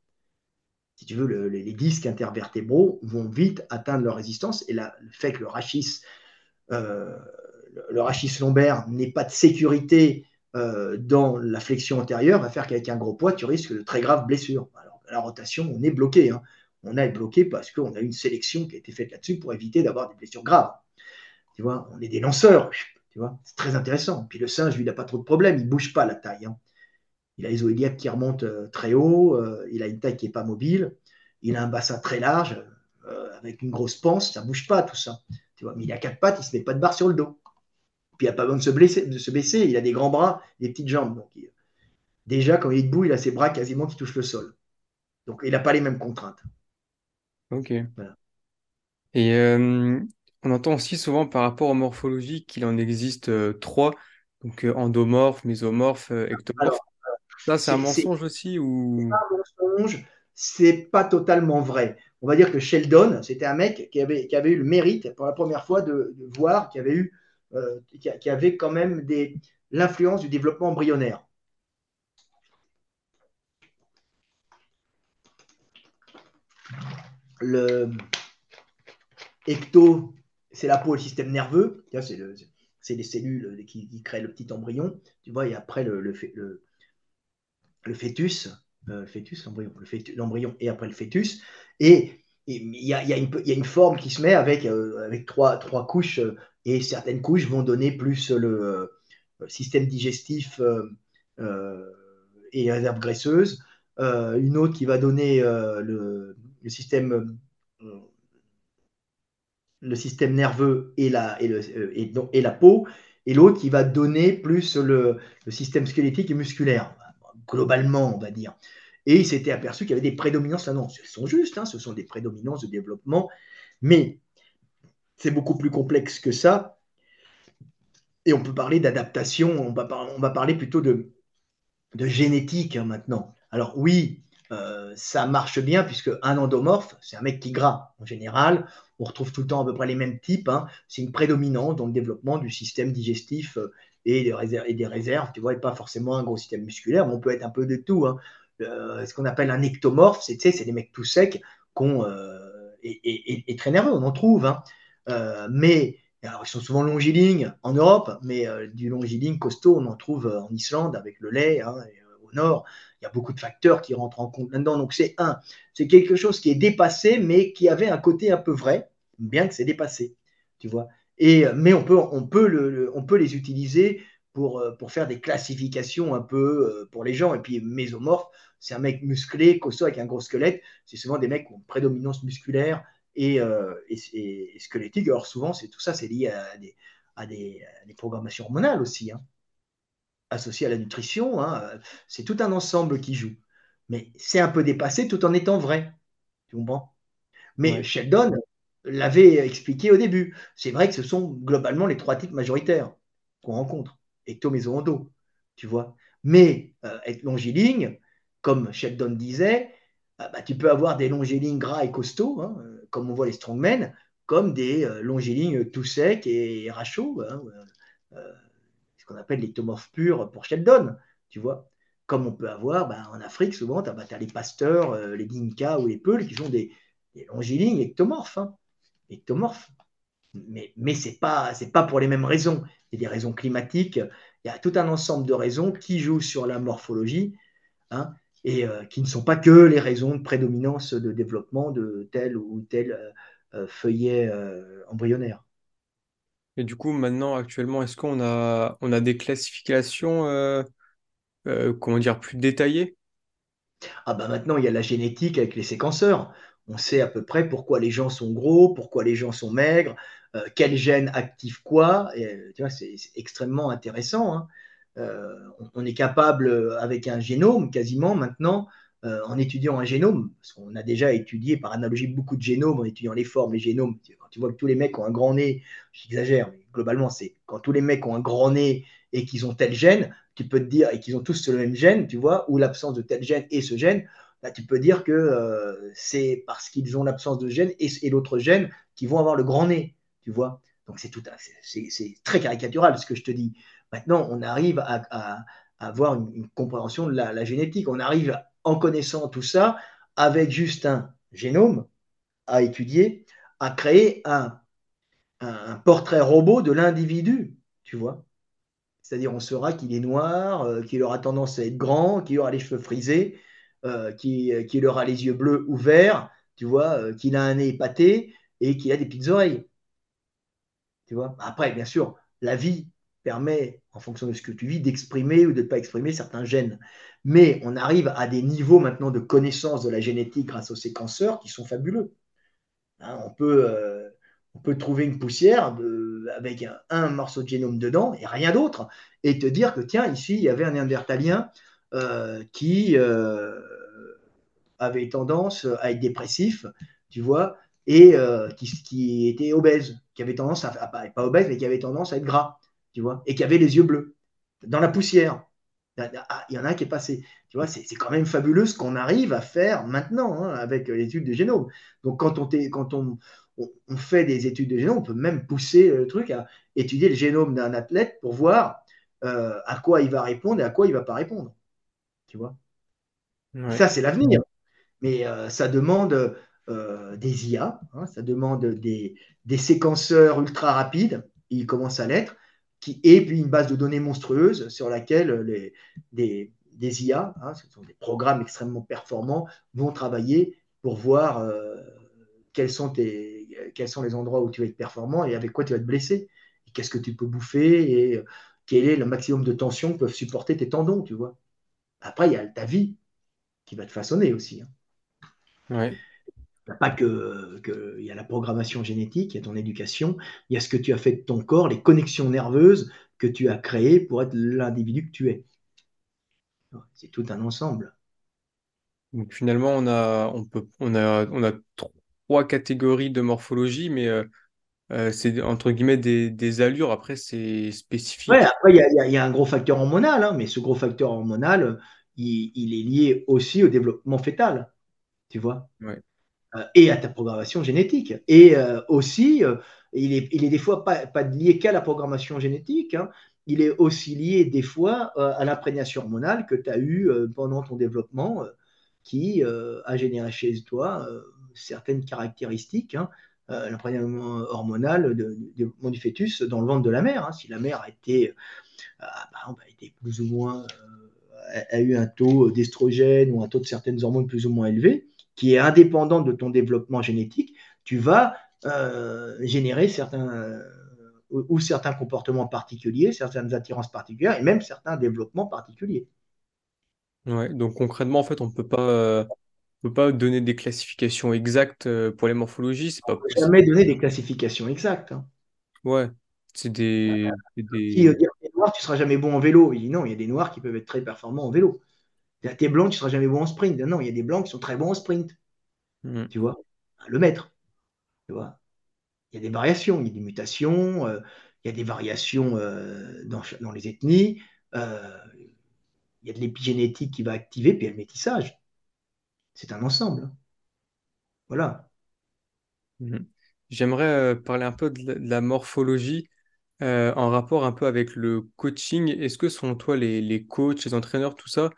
Si tu veux, les disques intervertébraux vont vite atteindre leur résistance. Et le fait que le rachis le rachis lombaire n'ait pas de sécurité euh, dans la flexion antérieure, va faire qu'avec un gros poids, tu risques de très graves blessures. Alors, la rotation, on est bloqué. Hein. On a bloqué parce qu'on a une sélection qui a été faite là-dessus pour éviter d'avoir des blessures graves. Tu vois, on est des lanceurs. Tu vois, c'est très intéressant. Puis le singe, lui, il n'a pas trop de problèmes. Il ne bouge pas la taille. Hein. Il a les os qui remontent euh, très haut. il a une taille qui n'est pas mobile. Il a un bassin très large avec une grosse panse. Ça ne bouge pas tout ça. Mais il a quatre pattes, il ne se met pas de barre sur le dos. Puis il n'a pas besoin de se, blesser, de se baisser, il a des grands bras, des petites jambes. Donc, déjà, quand il est debout, il a ses bras quasiment qui touchent le sol. Donc il n'a pas les mêmes contraintes. Ok. Et euh, on entend aussi souvent par rapport aux morphologies qu'il en existe euh, trois, donc euh, endomorphe, mésomorphe, ectomorphe. Ça, c'est un mensonge aussi ou... C'est un mensonge, c'est pas totalement vrai on va dire que Sheldon, c'était un mec qui avait, eu le mérite pour la première fois de, voir, qui avait, eu, euh, avait quand même l'influence du développement embryonnaire. Le ecto, c'est la peau le système nerveux, c'est les cellules qui, créent le petit embryon, tu vois, et après le, le, le fœtus, fœtus, l'embryon, et après le fœtus. Et il y a, une forme qui se met avec, euh, trois, couches, euh, et certaines couches vont donner plus le euh, système digestif et les réserves graisseuses, une autre qui va donner le, système le système nerveux et la, peau, et l'autre qui va donner plus le, système squelettique et musculaire, globalement, on va dire. Et il s'était aperçu qu'il y avait des prédominances là. Non, elles sont justes, hein, ce sont des prédominances de développement, mais c'est beaucoup plus complexe que ça. Et on peut parler d'adaptation, on va, on va parler plutôt de, de génétique hein, maintenant. Alors oui, euh, ça marche bien puisque un endomorphe, c'est un mec qui gras en général. On retrouve tout le temps à peu près les mêmes types. Hein. C'est une prédominance dans le développement du système digestif euh, et des, réserves, tu vois, et pas forcément un gros système musculaire, mais on peut être un peu de tout. Hein. Euh, ce qu'on appelle un ectomorphe, c'est des mecs tout secs euh, et, très nerveux, on en trouve. Hein. Euh, mais alors, ils sont souvent longilignes en Europe, mais du longiligne costaud, on en trouve en Islande avec le lait, hein, au nord. Il y a beaucoup de facteurs qui rentrent en compte là-dedans. Donc, c'est un, c'est quelque chose qui est dépassé, mais qui avait un côté un peu vrai, bien que c'est dépassé, tu vois. Et, mais on peut, on, peut le, on peut les utiliser pour, pour faire des classifications un peu pour les gens. Et puis mésomorphe, c'est un mec musclé, costaud avec un gros squelette. C'est souvent des mecs qui ont une prédominance musculaire et, et, squelettique. Alors souvent, c'est tout ça, c'est lié à des, à des, programmations hormonales aussi, hein, associées à la nutrition. Hein. C'est tout un ensemble qui joue. Mais c'est un peu dépassé tout en étant vrai. Tu comprends? Mais Sheldon l'avait expliqué au début. C'est vrai que ce sont globalement les trois types majoritaires qu'on rencontre. Ecto, méso, endo. Tu vois Mais euh, être longiligne, comme Sheldon disait, euh, bah, tu peux avoir des longilignes gras et costauds, hein, comme on voit les strongmen, comme des euh, longilignes tout secs et rachauds, hein, ce qu'on appelle l'ectomorphe pur pour Sheldon, tu vois comme on peut avoir bah, en Afrique, souvent, tu as, les pasteurs, les dinka ou les peuls qui sont des, longilignes ectomorphes. Hein. Ectomorphes. Mais, mais ce n'est pas, pas pour les mêmes raisons. Il y a des raisons climatiques, il y a tout un ensemble de raisons qui jouent sur la morphologie hein, et euh, qui ne sont pas que les raisons de prédominance de développement de tel ou tel euh, feuillet embryonnaire. Et du coup, maintenant, actuellement, est-ce qu'on a, on a des classifications euh, comment dire, plus détaillé Ah bah maintenant, il y a la génétique avec les séquenceurs. On sait à peu près pourquoi les gens sont gros, pourquoi les gens sont maigres, euh, quel gène active quoi. Et, tu vois, c'est extrêmement intéressant. Hein. Euh, on, est capable, avec un génome, quasiment maintenant, en étudiant un génome, parce qu'on a déjà étudié par analogie beaucoup de génomes en étudiant les formes, les génomes. Quand tu vois que tous les mecs ont un grand nez, j'exagère, mais globalement, c'est quand tous les mecs ont un grand nez et qu'ils ont tel gène, tu peux te dire, et qu'ils ont tous le même gène, tu vois, ou l'absence de tel gène et ce gène, là, tu peux dire que euh, c'est parce qu'ils ont l'absence de gène et, l'autre gène qui vont avoir le grand nez, tu vois. Donc c'est tout, c'est très caricatural ce que je te dis. Maintenant, on arrive à, avoir une, compréhension de la, génétique. On arrive en connaissant tout ça avec juste un génome à étudier, à créer un, un portrait robot de l'individu, tu vois. C'est-à-dire, on saura qu'il est noir, euh, qu'il aura tendance à être grand, qu'il aura les cheveux frisés, euh, qu'il aura les yeux bleus ou verts, tu vois, euh, qu'il a un nez épaté et qu'il a des petites oreilles. Tu vois? Après, bien sûr, la vie permet, en fonction de ce que tu vis, d'exprimer ou de ne pas exprimer certains gènes. Mais on arrive à des niveaux maintenant de connaissance de la génétique grâce aux séquenceurs qui sont fabuleux. Hein, on peut on peut trouver une poussière avec un, morceau de génome dedans et rien d'autre, et te dire que tiens, ici, il y avait un néandertalien euh, qui euh, avait tendance à être dépressif, tu vois, et euh, qui, était obèse, qui avait tendance à, pas obèse, mais qui avait tendance à être gras, tu vois, et qui avait les yeux bleus, dans la poussière. Ah, il y en a un qui est passé. Tu vois, c'est quand même fabuleux ce qu'on arrive à faire maintenant hein, avec l'étude du génome. Donc, quand on, quand on, fait des études de génome, on peut même pousser le truc à étudier le génome d'un athlète pour voir euh, à quoi il va répondre et à quoi il ne va pas répondre. Tu vois Ça, c'est l'avenir. Mais euh, ça demande euh, des IA, hein, ça demande des, séquenceurs ultra rapides, il commence à l'être, qui, et puis une base de données monstrueuse sur laquelle les, des, IA, hein, ce sont des programmes extrêmement performants, vont travailler pour voir quels sont tes, quels sont les endroits où tu vas être performant et avec quoi tu vas te blesser. Qu'est-ce que tu peux bouffer et euh, quel est le maximum de tension que peuvent supporter tes tendons, tu vois. Après, il y a ta vie qui va te façonner aussi. Hein. Ouais. Il n'y a pas que, il y a la programmation génétique, il y a ton éducation, il y a ce que tu as fait de ton corps, les connexions nerveuses que tu as créées pour être l'individu que tu es. C'est tout un ensemble. Donc finalement, on a, on peut, on a, on a trois catégories de morphologie, mais euh, euh, c'est entre guillemets des, allures. Après, c'est spécifique. Ouais, après, il y, a un gros facteur hormonal, hein, mais ce gros facteur hormonal, il, est lié aussi au développement fœtal, tu vois. Euh, et à ta programmation génétique. Et aussi, il, est, il est des fois pas, pas lié qu'à la programmation génétique, hein. il est aussi lié des fois à l'imprégnation hormonale que tu as eue pendant ton développement qui a généré chez toi certaines caractéristiques, hein, euh, hormonal de, du fœtus dans le ventre de la mère. Hein. Si la mère a été, euh, bah, été plus ou moins, euh, a, eu un taux d'estrogène ou un taux de certaines hormones plus ou moins élevé, qui est indépendant de ton développement génétique, tu vas générer certains, ou, certains comportements particuliers, certaines attirances particulières et même certains développements particuliers. Donc concrètement, en fait, on peut pas, on peut pas donner des classifications exactes euh, pour les morphologies, c'est pas possible. Jamais donner des classifications exactes. hein. Ouais, c'est des, euh, des... dire que t'es noir, tu seras jamais bon en vélo. Il dit non, il y a des noirs qui peuvent être très performants en vélo. T'es blanc, tu seras jamais bon en sprint. Non, il y a des blancs qui sont très bons en sprint. Hmm, Tu vois, le maître. Tu vois, il y a des variations, il y a des mutations, euh, il y a des variations euh, dans, dans les ethnies. il y a de l'épigénétique qui va activer, puis il y a le métissage. C'est un ensemble. Voilà. hmm. J'aimerais euh, parler un peu de la, morphologie euh, en rapport un peu avec le coaching. Est-ce que selon toi, les, les coachs, les entraîneurs, tout ça,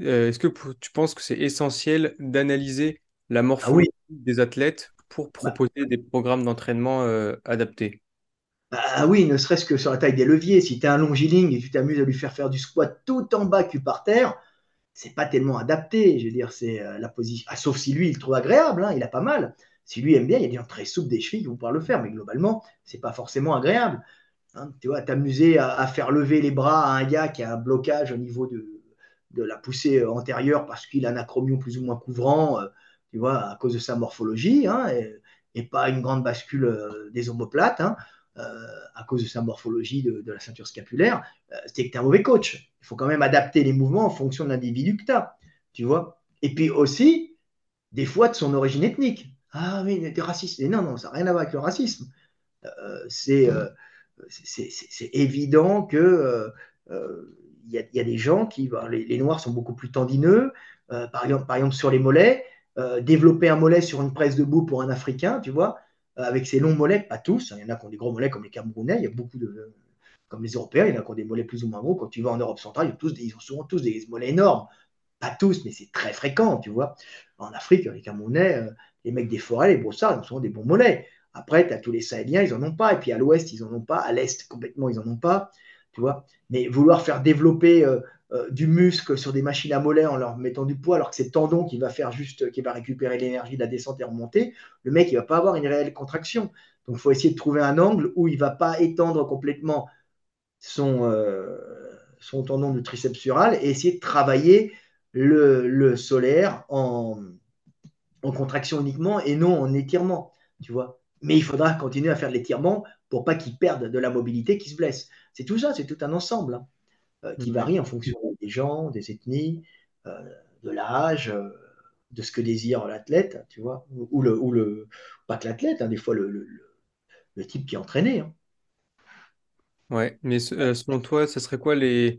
euh, est-ce que tu penses que c'est essentiel d'analyser la Ah oui, morphologie des athlètes pour bah, proposer des programmes d'entraînement adaptés? bah oui, ne serait-ce que sur la taille des leviers. Si tu es un longiligne et tu t'amuses à lui faire faire du squat tout en bas cul par terre, c'est pas tellement adapté. Je veux dire, c'est euh, la position. Ah, sauf si lui, il trouve agréable, hein, il a pas mal. Si lui aime bien, il y a des très souples des chevilles qui vont pouvoir le faire, mais globalement, c'est pas forcément agréable. Hein, tu vois, t'amuser à, faire lever les bras à un gars qui a un blocage au niveau de, la poussée antérieure parce qu'il a un acromion plus ou moins couvrant, euh, tu vois, à cause de sa morphologie, hein, et, pas une grande bascule euh, des omoplates, euh, à cause de sa morphologie de, la ceinture scapulaire, euh, c'est que tu es un mauvais coach. Il faut quand même adapter les mouvements en fonction de l'individu que tu as, tu vois. Et puis aussi, des fois, de son origine ethnique. Ah oui, t'es raciste. Non, non, ça n'a rien à voir avec le racisme. Euh, c'est euh, évident que euh, euh, il y, a, des gens qui, bah, les, les Noirs sont beaucoup plus tendineux. Euh, par exemple, sur les mollets, euh, développer un mollet sur une presse debout pour un Africain, tu vois, euh, avec ses longs mollets, pas tous, hein, il y en a qui ont des gros mollets comme les Camerounais, il y a beaucoup de, comme les Européens, il y en a qui ont des mollets plus ou moins gros. Quand tu vas en Europe centrale, ils ont, tous des- ils ont souvent tous des mollets énormes. Pas tous, mais c'est très fréquent, tu vois. En Afrique, les Camerounais, euh, les mecs des forêts, les brossards, ils ont souvent des bons mollets. Après, tu as tous les Sahéliens, ils n'en ont pas. Et puis à l'ouest, ils n'en ont pas. À l'est, complètement, ils n'en ont pas. Tu vois. Mais vouloir faire développer euh, euh, du muscle sur des machines à mollets en leur mettant du poids, alors que c'est le tendon qui va faire juste, qui va récupérer l'énergie de la descente et remonter, le mec, il va pas avoir une réelle contraction. Donc, il faut essayer de trouver un angle où il va pas étendre complètement son, euh, son tendon du triceps sural et essayer de travailler le, le solaire en, en contraction uniquement et non en étirement, tu vois. Mais il faudra continuer à faire l'étirement pour pas qu'il perde de la mobilité, qu'il se blesse. C'est tout ça, c'est tout un ensemble hein, qui Ouais. varie en fonction des gens, des ethnies, euh, de l'âge, euh, de ce que désire l'athlète, tu vois, ou, le, ou le, pas que l'athlète, hein, des fois le, le, le type qui est entraîné. hein. Ouais, mais se- euh, selon toi, ce serait quoi les,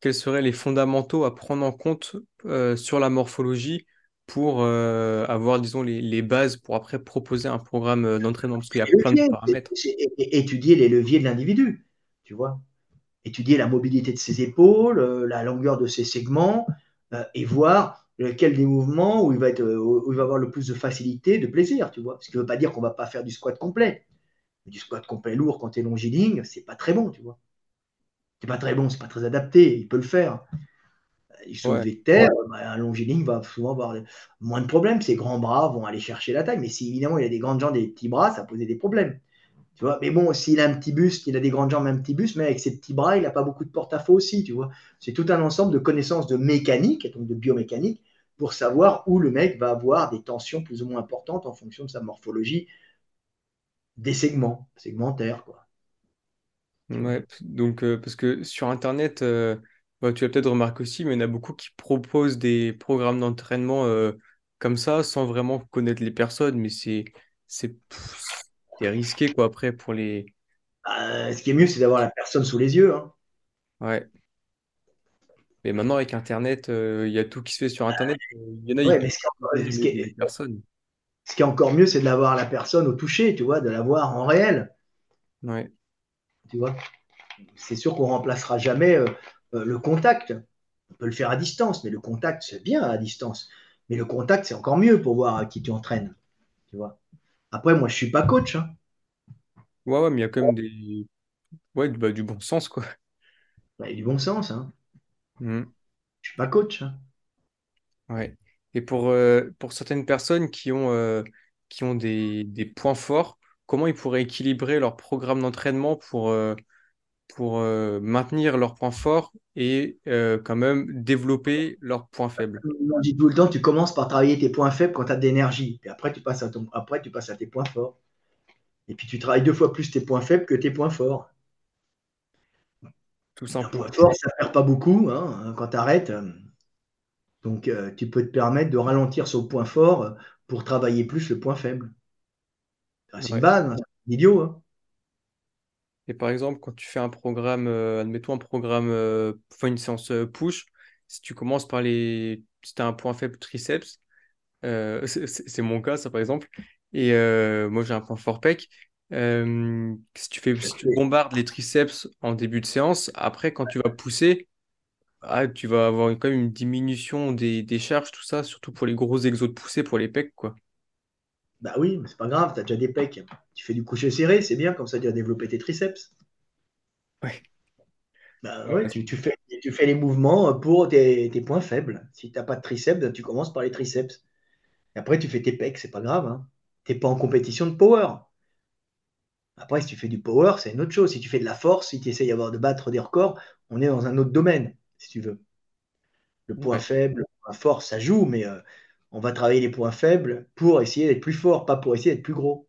quels seraient les fondamentaux à prendre en compte euh, sur la morphologie pour euh, avoir, disons, les, les bases pour après proposer un programme euh, d'entraînement? Parce qu'il y a plein de leviers, paramètres. é- étudier les leviers de l'individu, tu vois. Étudier la mobilité de ses épaules, euh, la longueur de ses segments, euh, et voir lequel des mouvements où il va être, euh, où il va avoir le plus de facilité, de plaisir, tu vois. Ce qui ne veut pas dire qu'on ne va pas faire du squat complet. Mais du squat complet lourd quand tu es longiligne, c'est pas très bon, tu vois. C'est pas très bon, c'est pas très adapté, il peut le faire. Il Ouais, soulevé de terre, bah, un longiligne va souvent avoir moins de problèmes. Ses grands bras vont aller chercher la taille. Mais si évidemment il a des grandes jambes et des petits bras, ça posait des problèmes. Tu vois, mais bon, s'il a un petit buste, il a des grandes jambes, un petit buste, mais avec ses petits bras, il n'a pas beaucoup de porte-à-faux aussi, tu vois. C'est tout un ensemble de connaissances de mécanique, donc de biomécanique, pour savoir où le mec va avoir des tensions plus ou moins importantes en fonction de sa morphologie des segments, segmentaires, quoi. Ouais. Donc, euh, parce que sur Internet, euh, bah, tu l'as peut-être remarqué aussi, mais il y en a beaucoup qui proposent des programmes d'entraînement euh, comme ça, sans vraiment connaître les personnes, mais c'est, c'est, risqué, quoi, après, pour les... Euh, ce qui est mieux, c'est d'avoir la personne sous les yeux. hein. Ouais. Mais maintenant, avec Internet, euh, il y a tout qui se fait sur Internet. Euh, Il y en a, Ouais, mais ce qui est, encore- ce les, qui les est- personnes. ce qui est encore mieux, c'est de l'avoir la personne au toucher, tu vois, de la voir en réel, Ouais. tu vois. C'est sûr qu'on remplacera jamais euh, euh, le contact. On peut le faire à distance, mais le contact, c'est bien à distance. Mais le contact, c'est encore mieux pour voir à qui tu entraînes. Tu vois. Après, moi, je suis pas coach. Hein. Ouais, ouais, mais il y a quand même des... ouais, du, bah, du bon sens, quoi. Bah, il y a du bon sens. Hein. Mhm. Je suis pas coach. Hein. Ouais. Et pour, euh, pour certaines personnes qui ont, euh, qui ont des, des points forts, comment ils pourraient équilibrer leur programme d'entraînement pour, euh, pour euh, maintenir leurs points forts et euh, quand même développer leurs points faibles. On dit tout le temps, tu commences par travailler tes points faibles quand tu as de l'énergie. Puis après tu, passes à ton... après, tu passes à tes points forts. Et puis tu travailles deux fois plus tes points faibles que tes points forts. Tout Un simplement. point fort, ça ne perd pas beaucoup hein, quand tu arrêtes. Donc euh, tu peux te permettre de ralentir sur le point fort pour travailler plus le point faible. Ah, C'est une Ouais. base, hein, c'est idiot. hein. Et par exemple, quand tu fais un programme, euh, admettons un programme, euh, enfin une séance euh, push, si tu commences par les, si tu as un point faible triceps, euh, c'est mon cas, ça par exemple, et moi j'ai un point fort pec. si tu fais, si tu bombardes les triceps en début de séance, après quand tu vas pousser, ah, tu vas avoir quand même une diminution des, des charges, tout ça, surtout pour les gros exos de poussée pour les pecs, quoi. Bah oui, mais c'est pas grave, tu as déjà des pecs. Tu fais du coucher serré, c'est bien, comme ça tu vas développer tes triceps. Ouais. Bah Ouais, ouais, tu, tu fais, tu fais les mouvements pour tes, tes points faibles. Si tu n'as pas de triceps, ben, tu commences par les triceps. Et après, tu fais tes pecs, c'est pas grave. Hein. Tu n'es pas en compétition de power. Après, si tu fais du power, c'est une autre chose. Si tu fais de la force, si tu essayes d'avoir de battre des records, on est dans un autre domaine, si tu veux. Le point ouais, faible, le point fort, ça joue, mais euh, on va travailler les points faibles pour essayer d'être plus fort, pas pour essayer d'être plus gros.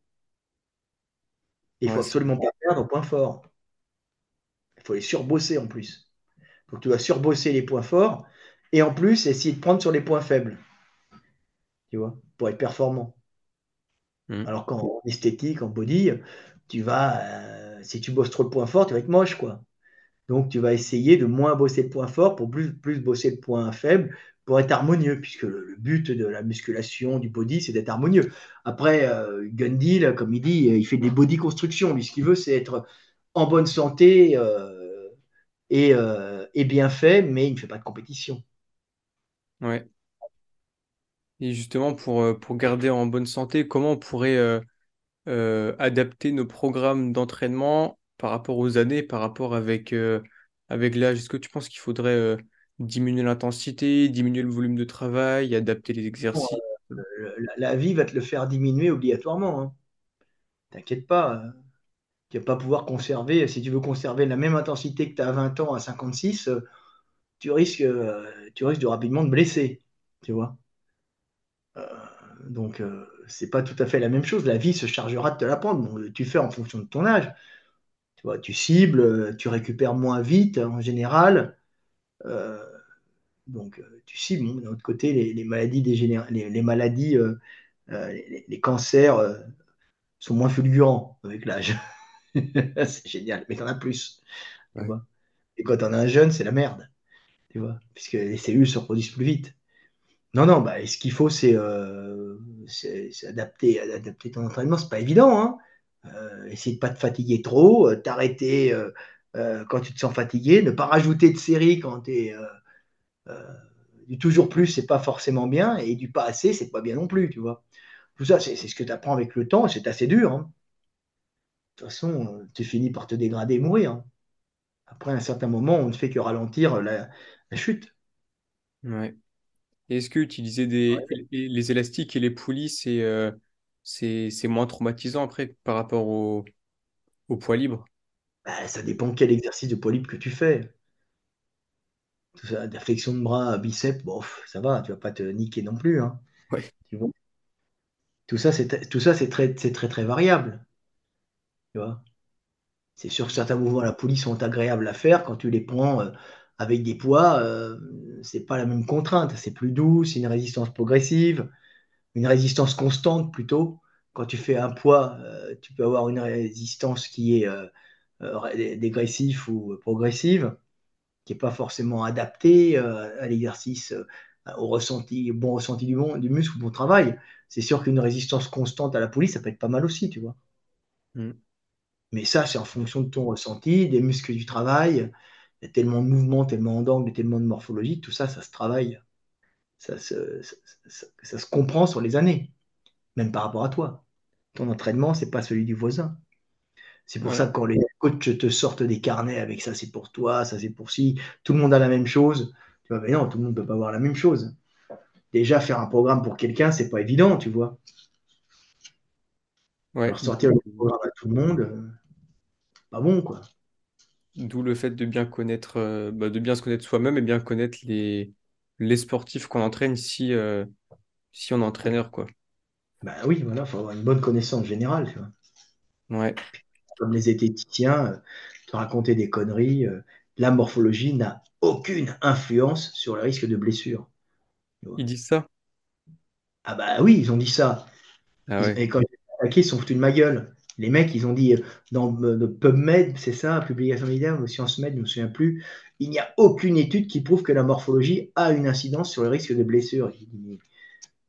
Il faut ouais, c'est absolument pas perdre au point fort. Il faut les surbosser en plus. Donc tu vas surbosser les points forts et en plus essayer de prendre sur les points faibles, tu vois, pour être performant. Hmm. Alors qu'en esthétique, en body, tu vas, euh, si tu bosses trop le point fort, tu vas être moche, quoi. Donc tu vas essayer de moins bosser le point fort pour plus, plus bosser le point faible pour être harmonieux, puisque le, but de la musculation, du body, c'est d'être harmonieux. Après, euh, Gundil, comme il dit, il fait des body constructions. Lui, ce qu'il veut, c'est être en bonne santé euh, et, euh, et bien fait, mais il ne fait pas de compétition. ouais. Et justement, pour, euh, garder en bonne santé, comment on pourrait euh, euh, adapter nos programmes d'entraînement par rapport aux années, par rapport avec, euh, avec l'âge? Est-ce que tu penses qu'il faudrait euh, diminuer l'intensité, diminuer le volume de travail, adapter les Bon, exercices? euh, la, la vie va te le faire diminuer obligatoirement. hein. T'inquiète pas. euh, Tu vas pas pouvoir conserver, si tu veux conserver la même intensité que tu as à 20 ans à 56, euh, tu risques, tu risques de rapidement te blesser. Tu vois? Euh, donc, euh, c'est pas tout à fait la même chose. La vie se chargera de te l'apprendre. Bon, tu fais en fonction de ton âge. Tu vois, tu cibles, tu récupères moins vite en général. Euh, donc, euh, tu cibles. Bon, d'un autre côté, les, les maladies, les, les maladies euh, les, les cancers sont moins fulgurants avec l'âge. C'est génial, mais t'en as plus. Tu Ouais, vois. Et quand t'en as un jeune, c'est la merde. Tu vois, puisque les cellules se reproduisent plus vite. Non, non, bah, ce qu'il faut, c'est euh, adapter, adapter ton entraînement. C'est pas évident, hein. Euh, essayer de pas te fatiguer trop, euh, t'arrêter euh, euh, quand tu te sens fatigué, ne pas rajouter de séries quand tu es du toujours plus, c'est pas forcément bien, et du pas assez, c'est pas bien non plus, tu vois. Tout ça, c'est ce que tu apprends avec le temps, c'est assez dur. hein. De toute façon, euh, tu finis par te dégrader et mourir. hein. Après un certain moment, on ne fait que ralentir la, la chute. ouais. Est-ce que utiliser des, les les élastiques et les poulies, c'est euh, moins traumatisant après par rapport au, au poids libre? Bah, ça dépend quel exercice de libre que tu fais. Tout ça, de la flexion de bras, biceps, bon, pff, ça va, tu vas pas te niquer non plus. hein. Ouais. Tu vois? Tout ça, c'est tout ça, c'est très, c'est très, très variable. Tu vois? C'est sûr que certains mouvements à la poulie sont agréables à faire quand tu les prends euh, avec des poids. Euh, c'est pas la même contrainte. C'est plus doux, c'est une résistance progressive, une résistance constante plutôt. Quand tu fais un poids, euh, tu peux avoir une résistance qui est euh, euh, dégressive ou progressive. qui n'est pas forcément adapté euh, à l'exercice, euh, au ressenti, bon ressenti du, bon, du muscle, au bon travail. C'est sûr qu'une résistance constante à la poulie, ça peut être pas mal aussi, tu vois. Mm. Mais ça, c'est en fonction de ton ressenti, des muscles du travail. Il y a tellement de mouvements, tellement d'angles, tellement de morphologie, tout ça, ça se travaille. Ça se, ça, ça- ça se comprend sur les années, même par rapport à toi. Ton entraînement, c'est pas celui du voisin. C'est pour ça que quand les coachs te sortent des carnets avec ça, c'est pour toi, ça c'est pour si, tout le monde a la même chose. Tu vois, mais non, tout le monde ne peut pas avoir la même chose. Déjà, faire un programme pour quelqu'un, c'est pas évident, tu vois. Ouais, Alors sortir le programme à tout le monde, euh, pas bon, quoi. d'où le fait de bien connaître, euh, bah, de bien se connaître soi-même et bien connaître les, les sportifs qu'on entraîne si, euh, si on est entraîneur, quoi. Bah oui, voilà, il faut avoir une bonne connaissance générale, tu vois. Ouais. Comme les zététiciens, euh, te raconter des conneries, euh, la morphologie n'a aucune influence sur le risque de blessure. Ils disent ça? Ah bah oui, ils ont dit ça. Ah Ils- ouais. et quand ils ont attaqué, ils sont foutus de ma gueule. Les mecs, ils ont dit euh, dans euh, PubMed, c'est ça, publication médicale, ou Science Med, je ne me souviens plus, il n'y a aucune étude qui prouve que la morphologie a une incidence sur le risque de blessure.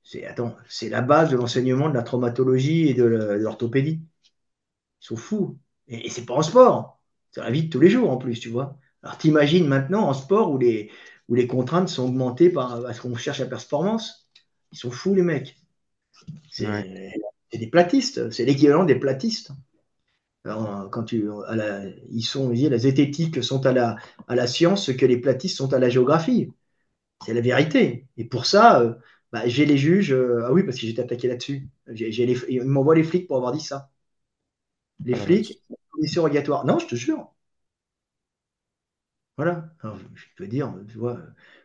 C'est, attends, c'est la base de l'enseignement de la traumatologie et de l'orthopédie. Ils sont fous. Et, et c'est pas en sport. C'est la vie de tous les jours en plus, tu vois. Alors t'imagines maintenant en sport où les, où les contraintes sont augmentées par, parce qu'on cherche la performance? Ils sont fous les mecs. C'est des platistes. C'est l'équivalent des platistes. Alors, quand tu, à la- ils sont, ils disent, la zététique sont à la, à la science ce que les platistes sont à la géographie. C'est la vérité. Et pour ça, euh, bah, j'ai les juges. euh, ah oui, parce que j'étais attaqué là-dessus. Les- ils m'envoient les flics pour avoir dit ça. Les Ah flics, policiers rogatoires. Non, je te jure. Voilà. Alors, je peux dire, tu vois,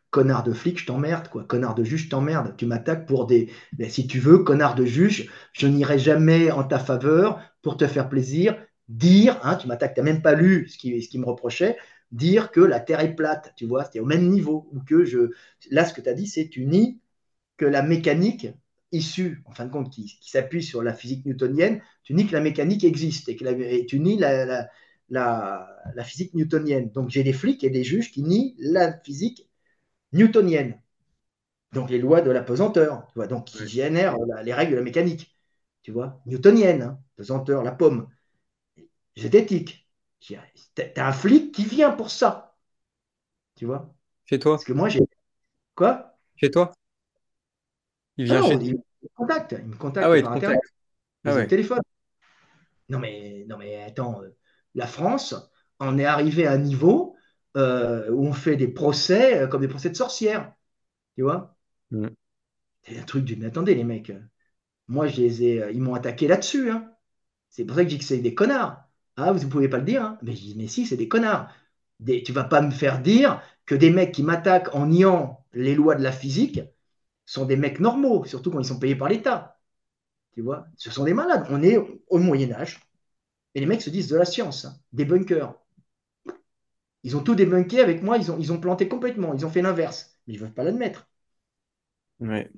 connard de flic, je t'emmerde, quoi. Connard de juge, je t'emmerde. Tu m'attaques pour des. Mais si tu veux, connard de juge, je n'irai jamais en ta faveur pour te faire plaisir. Dire, hein, tu m'attaques, tu n'as même pas lu ce qui, ce qui me reprochait, dire que la Terre est plate, tu vois, c'était au même niveau. Ou que je. Là, ce que tu as dit, c'est tu nies que la mécanique issue, en fin de compte, qui, qui s'appuie sur la physique newtonienne, tu nies que la mécanique existe et que la, et tu nies la, la, la, la physique newtonienne. Donc j'ai des flics et des juges qui nient la physique newtonienne. Donc les lois de la pesanteur, tu vois, donc qui génèrent les règles de la mécanique, tu vois, newtonienne, hein, pesanteur, la pomme, zététique. T'as un flic qui vient pour ça, tu vois. Chez toi? Parce que moi j'ai quoi? Chez toi? Il Ah vient chez non, toi? il me contacte, il me Ah contacte ouais, te par internet. Ah ouais. téléphone. Non mais, non mais attends, euh, la France en est arrivé à un niveau euh, où on fait des procès euh, comme des procès de sorcières, tu vois? Mm. C'est un truc du... Mais attendez les mecs, moi je les ai, ils m'ont attaqué là-dessus, hein. C'est pour ça que je dis que c'est des connards. Ah, vous ne pouvez pas le dire, hein. Mais je dis, mais si, c'est des connards. Des... Tu vas pas me faire dire que des mecs qui m'attaquent en niant les lois de la physique sont des mecs normaux, surtout quand ils sont payés par l'État. Tu vois, ce sont des malades. On est au Moyen Âge et les mecs se disent de la science, des bunkers. Ils ont tout débunké avec moi, ils ont, ils ont planté complètement, ils ont fait l'inverse, mais ils ne veulent pas l'admettre. Ouais.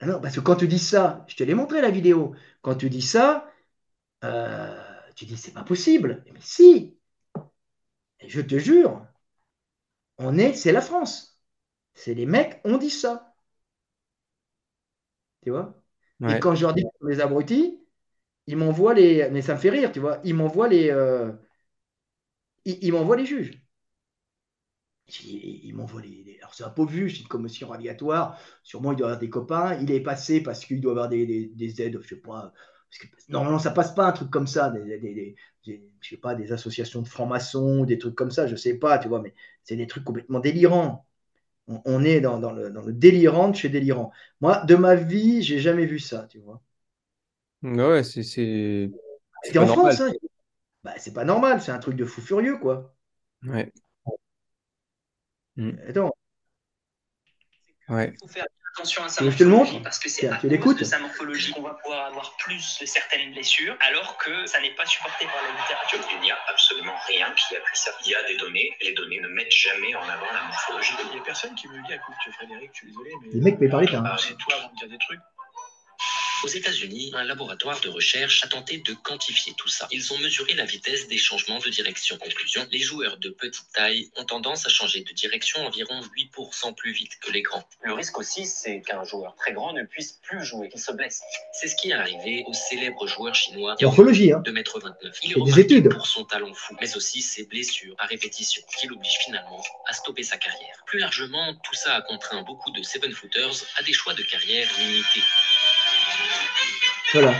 Alors, parce que quand tu dis ça, je te l'ai montré la vidéo, quand tu dis ça, euh, tu dis c'est pas possible. Mais si, et je te jure, on est, c'est la France. C'est les mecs, on dit ça. Tu vois Et quand je leur dis des abrutis, ils m'envoient les. Mais ça me fait rire, tu vois. Ils m'envoient les. euh, Ils, ils m'envoient les juges. Ils, ils m'envoient les, les- Alors, c'est un pauvre juge, c'est une commission radiatoire. Sûrement, il doit avoir des copains. Il est passé parce qu'il doit avoir des, des- des aides, je sais pas. Parce que, normalement, ça passe pas un truc comme ça. Des, des- des- des- je sais pas, des associations de francs-maçons, des trucs comme ça, je sais pas, tu vois. Mais c'est des trucs complètement délirants. On, on est dans, dans le, dans le délirant de chez délirant. Moi, de ma vie, j'ai jamais vu ça, tu vois. Ouais, c'est c'est c'est C'était pas en normal. France, hein. Bah, c'est pas normal, c'est un truc de fou furieux, quoi. Ouais. Attends, Ouais. Il faut faire attention à sa le morphologie parce que c'est à cause de sa morphologie qu'on va pouvoir avoir plus de certaines blessures, alors que ça n'est pas supporté par la littérature. Il n'y a absolument rien qui appuie ça. Il y a des données, les données ne mettent jamais en avant la morphologie. Il n'y a personne qui me dit, écoute, Frédéric, je suis désolé, mais. Les mecs payent par l'État, hein. Ah, c'est toi avant de dire des trucs. Aux États-Unis, un laboratoire de recherche a tenté de quantifier tout ça. Ils ont mesuré la vitesse des changements de direction. Conclusion, les joueurs de petite taille ont tendance à changer de direction environ 8% plus vite que les grands. Le risque aussi, c'est qu'un joueur très grand ne puisse plus jouer, qu'il se blesse. C'est ce qui est arrivé au célèbre joueur chinois Morphologie, hein. de mètre 29. Il est des études. pour son talent fou, mais aussi ses blessures à répétition, qui l'obligent finalement à stopper sa carrière. Plus largement, tout ça a contraint beaucoup de seven footers à des choix de carrière limités. Voilà.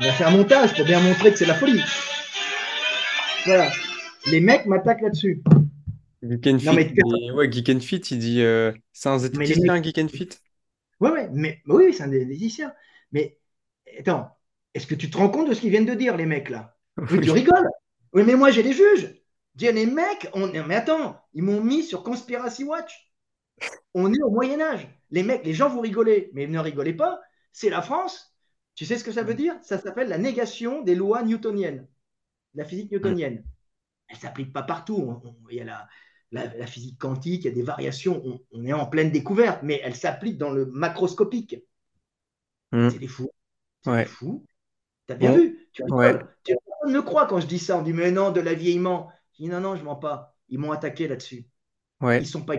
On va faire un montage pour bien montrer que c'est la folie. Voilà. Les mecs m'attaquent là-dessus. Geek and Non, Fit, ouais, Geek and Fit, il dit euh, c'est un zététicien, Geek and Fit? Ouais, ouais, mais oui, c'est un musiciens. Mais attends, est-ce que tu te rends compte de ce qu'ils viennent de dire, les mecs là? Oui, tu Oui. rigoles? Oui, mais moi j'ai des juges. Dis, les mecs, on... mais attends, ils m'ont mis sur Conspiracy Watch. On est au Moyen Âge. Les mecs, les gens vous rigolez, mais ne rigolez pas. C'est la France. Tu sais ce que ça veut dire? Ça s'appelle la négation des lois newtoniennes, la physique newtonienne. Elle ne s'applique pas partout. Il y a la, la- la physique quantique, il y a des variations. On, on est en pleine découverte, mais elle s'applique dans le macroscopique. Mm. C'est des fous. C'est Ouais. des fous. T'as bien vu? Tu. Ouais. Tu- Personne ne croit quand je dis ça. On dit, mais non, de l'avillement. Je dis, non, non, je mens pas. Ils m'ont attaqué là-dessus. Ils sont pas.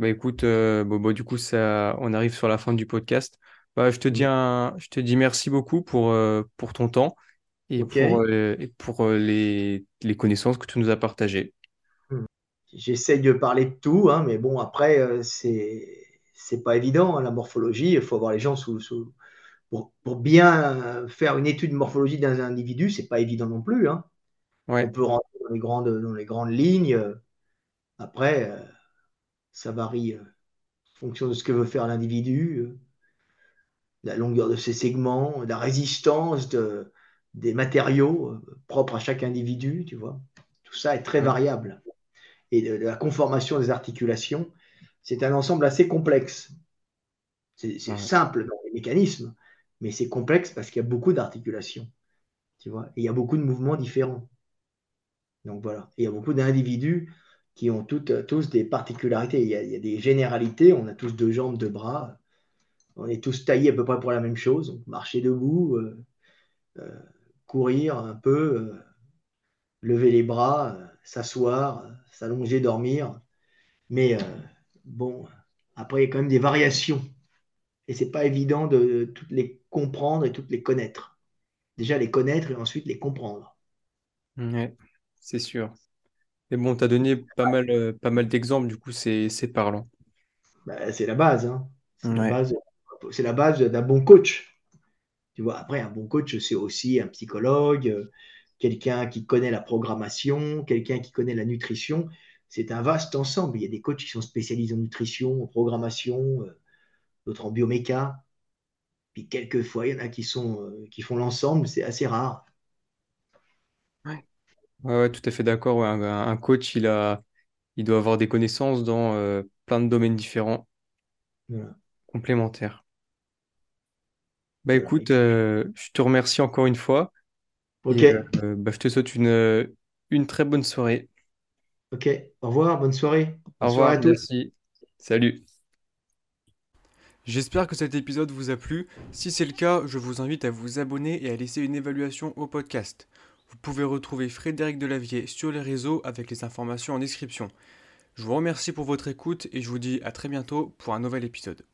Bah écoute, euh, bon, du coup, ça, on arrive sur la fin du podcast. Bah, je te dis un, je te dis merci beaucoup pour, euh, pour ton temps et pour, euh, et pour les, les connaissances que tu nous as partagées. J'essaye de parler de tout, hein, mais bon, après, c'est c'est pas évident, hein, la morphologie. Il faut avoir les gens sous, sous- pour, pour bien faire une étude de morphologie d'un individu, c'est pas évident non plus. hein. Ouais. On peut rentrer dans les grandes, dans les grandes lignes. Après, ça varie euh, en fonction de ce que veut faire l'individu, euh, la longueur de ses segments, la résistance de, des matériaux euh, propres à chaque individu, tu vois. Tout ça est très variable. Et de, de la conformation des articulations, c'est un ensemble assez complexe. C'est c'est Ouais. simple dans les mécanismes, mais c'est complexe parce qu'il y a beaucoup d'articulations, tu vois. Et il y a beaucoup de mouvements différents. Donc voilà. Et il y a beaucoup d'individus qui ont toutes, tous des particularités. Il y, a, des généralités. On a tous deux jambes, deux bras. On est tous taillés à peu près pour la même chose. Marcher debout, euh, euh, courir un peu, euh, lever les bras, s'asseoir, s'allonger, dormir. Mais bon, après, il y a quand même des variations. Et c'est pas évident de, de toutes les comprendre et toutes les connaître. Déjà les connaître et ensuite les comprendre. Ouais, c'est sûr. Mais bon, tu as donné pas mal, euh, pas mal d'exemples, du coup, c'est, c'est parlant. Ben, c'est la base, hein. C'est la Ouais. base, c'est la base d'un bon coach. Tu vois, après, un bon coach, c'est aussi un psychologue, euh, quelqu'un qui connaît la programmation, quelqu'un qui connaît la nutrition. C'est un vaste ensemble. Il y a des coachs qui sont spécialisés en nutrition, en programmation, euh, d'autres en bioméca. Puis quelquefois, il y en a qui sont, euh, qui font l'ensemble, c'est assez rare. Ouais, ouais, tout à fait d'accord. ouais. Un, un coach, il a, il doit avoir des connaissances dans euh, plein de domaines différents, Voilà. complémentaires. Bah Voilà. écoute, euh, je te remercie encore une fois Ok, et euh, bah, je te souhaite une, une très bonne soirée. ok. Au revoir, bonne soirée. Au Bonne soirée revoir, à tous. merci. Salut. J'espère que cet épisode vous a plu. Si c'est le cas, je vous invite à vous abonner et à laisser une évaluation au podcast. Vous pouvez retrouver Frédéric Delavier sur les réseaux avec les informations en description. Je vous remercie pour votre écoute et je vous dis à très bientôt pour un nouvel épisode.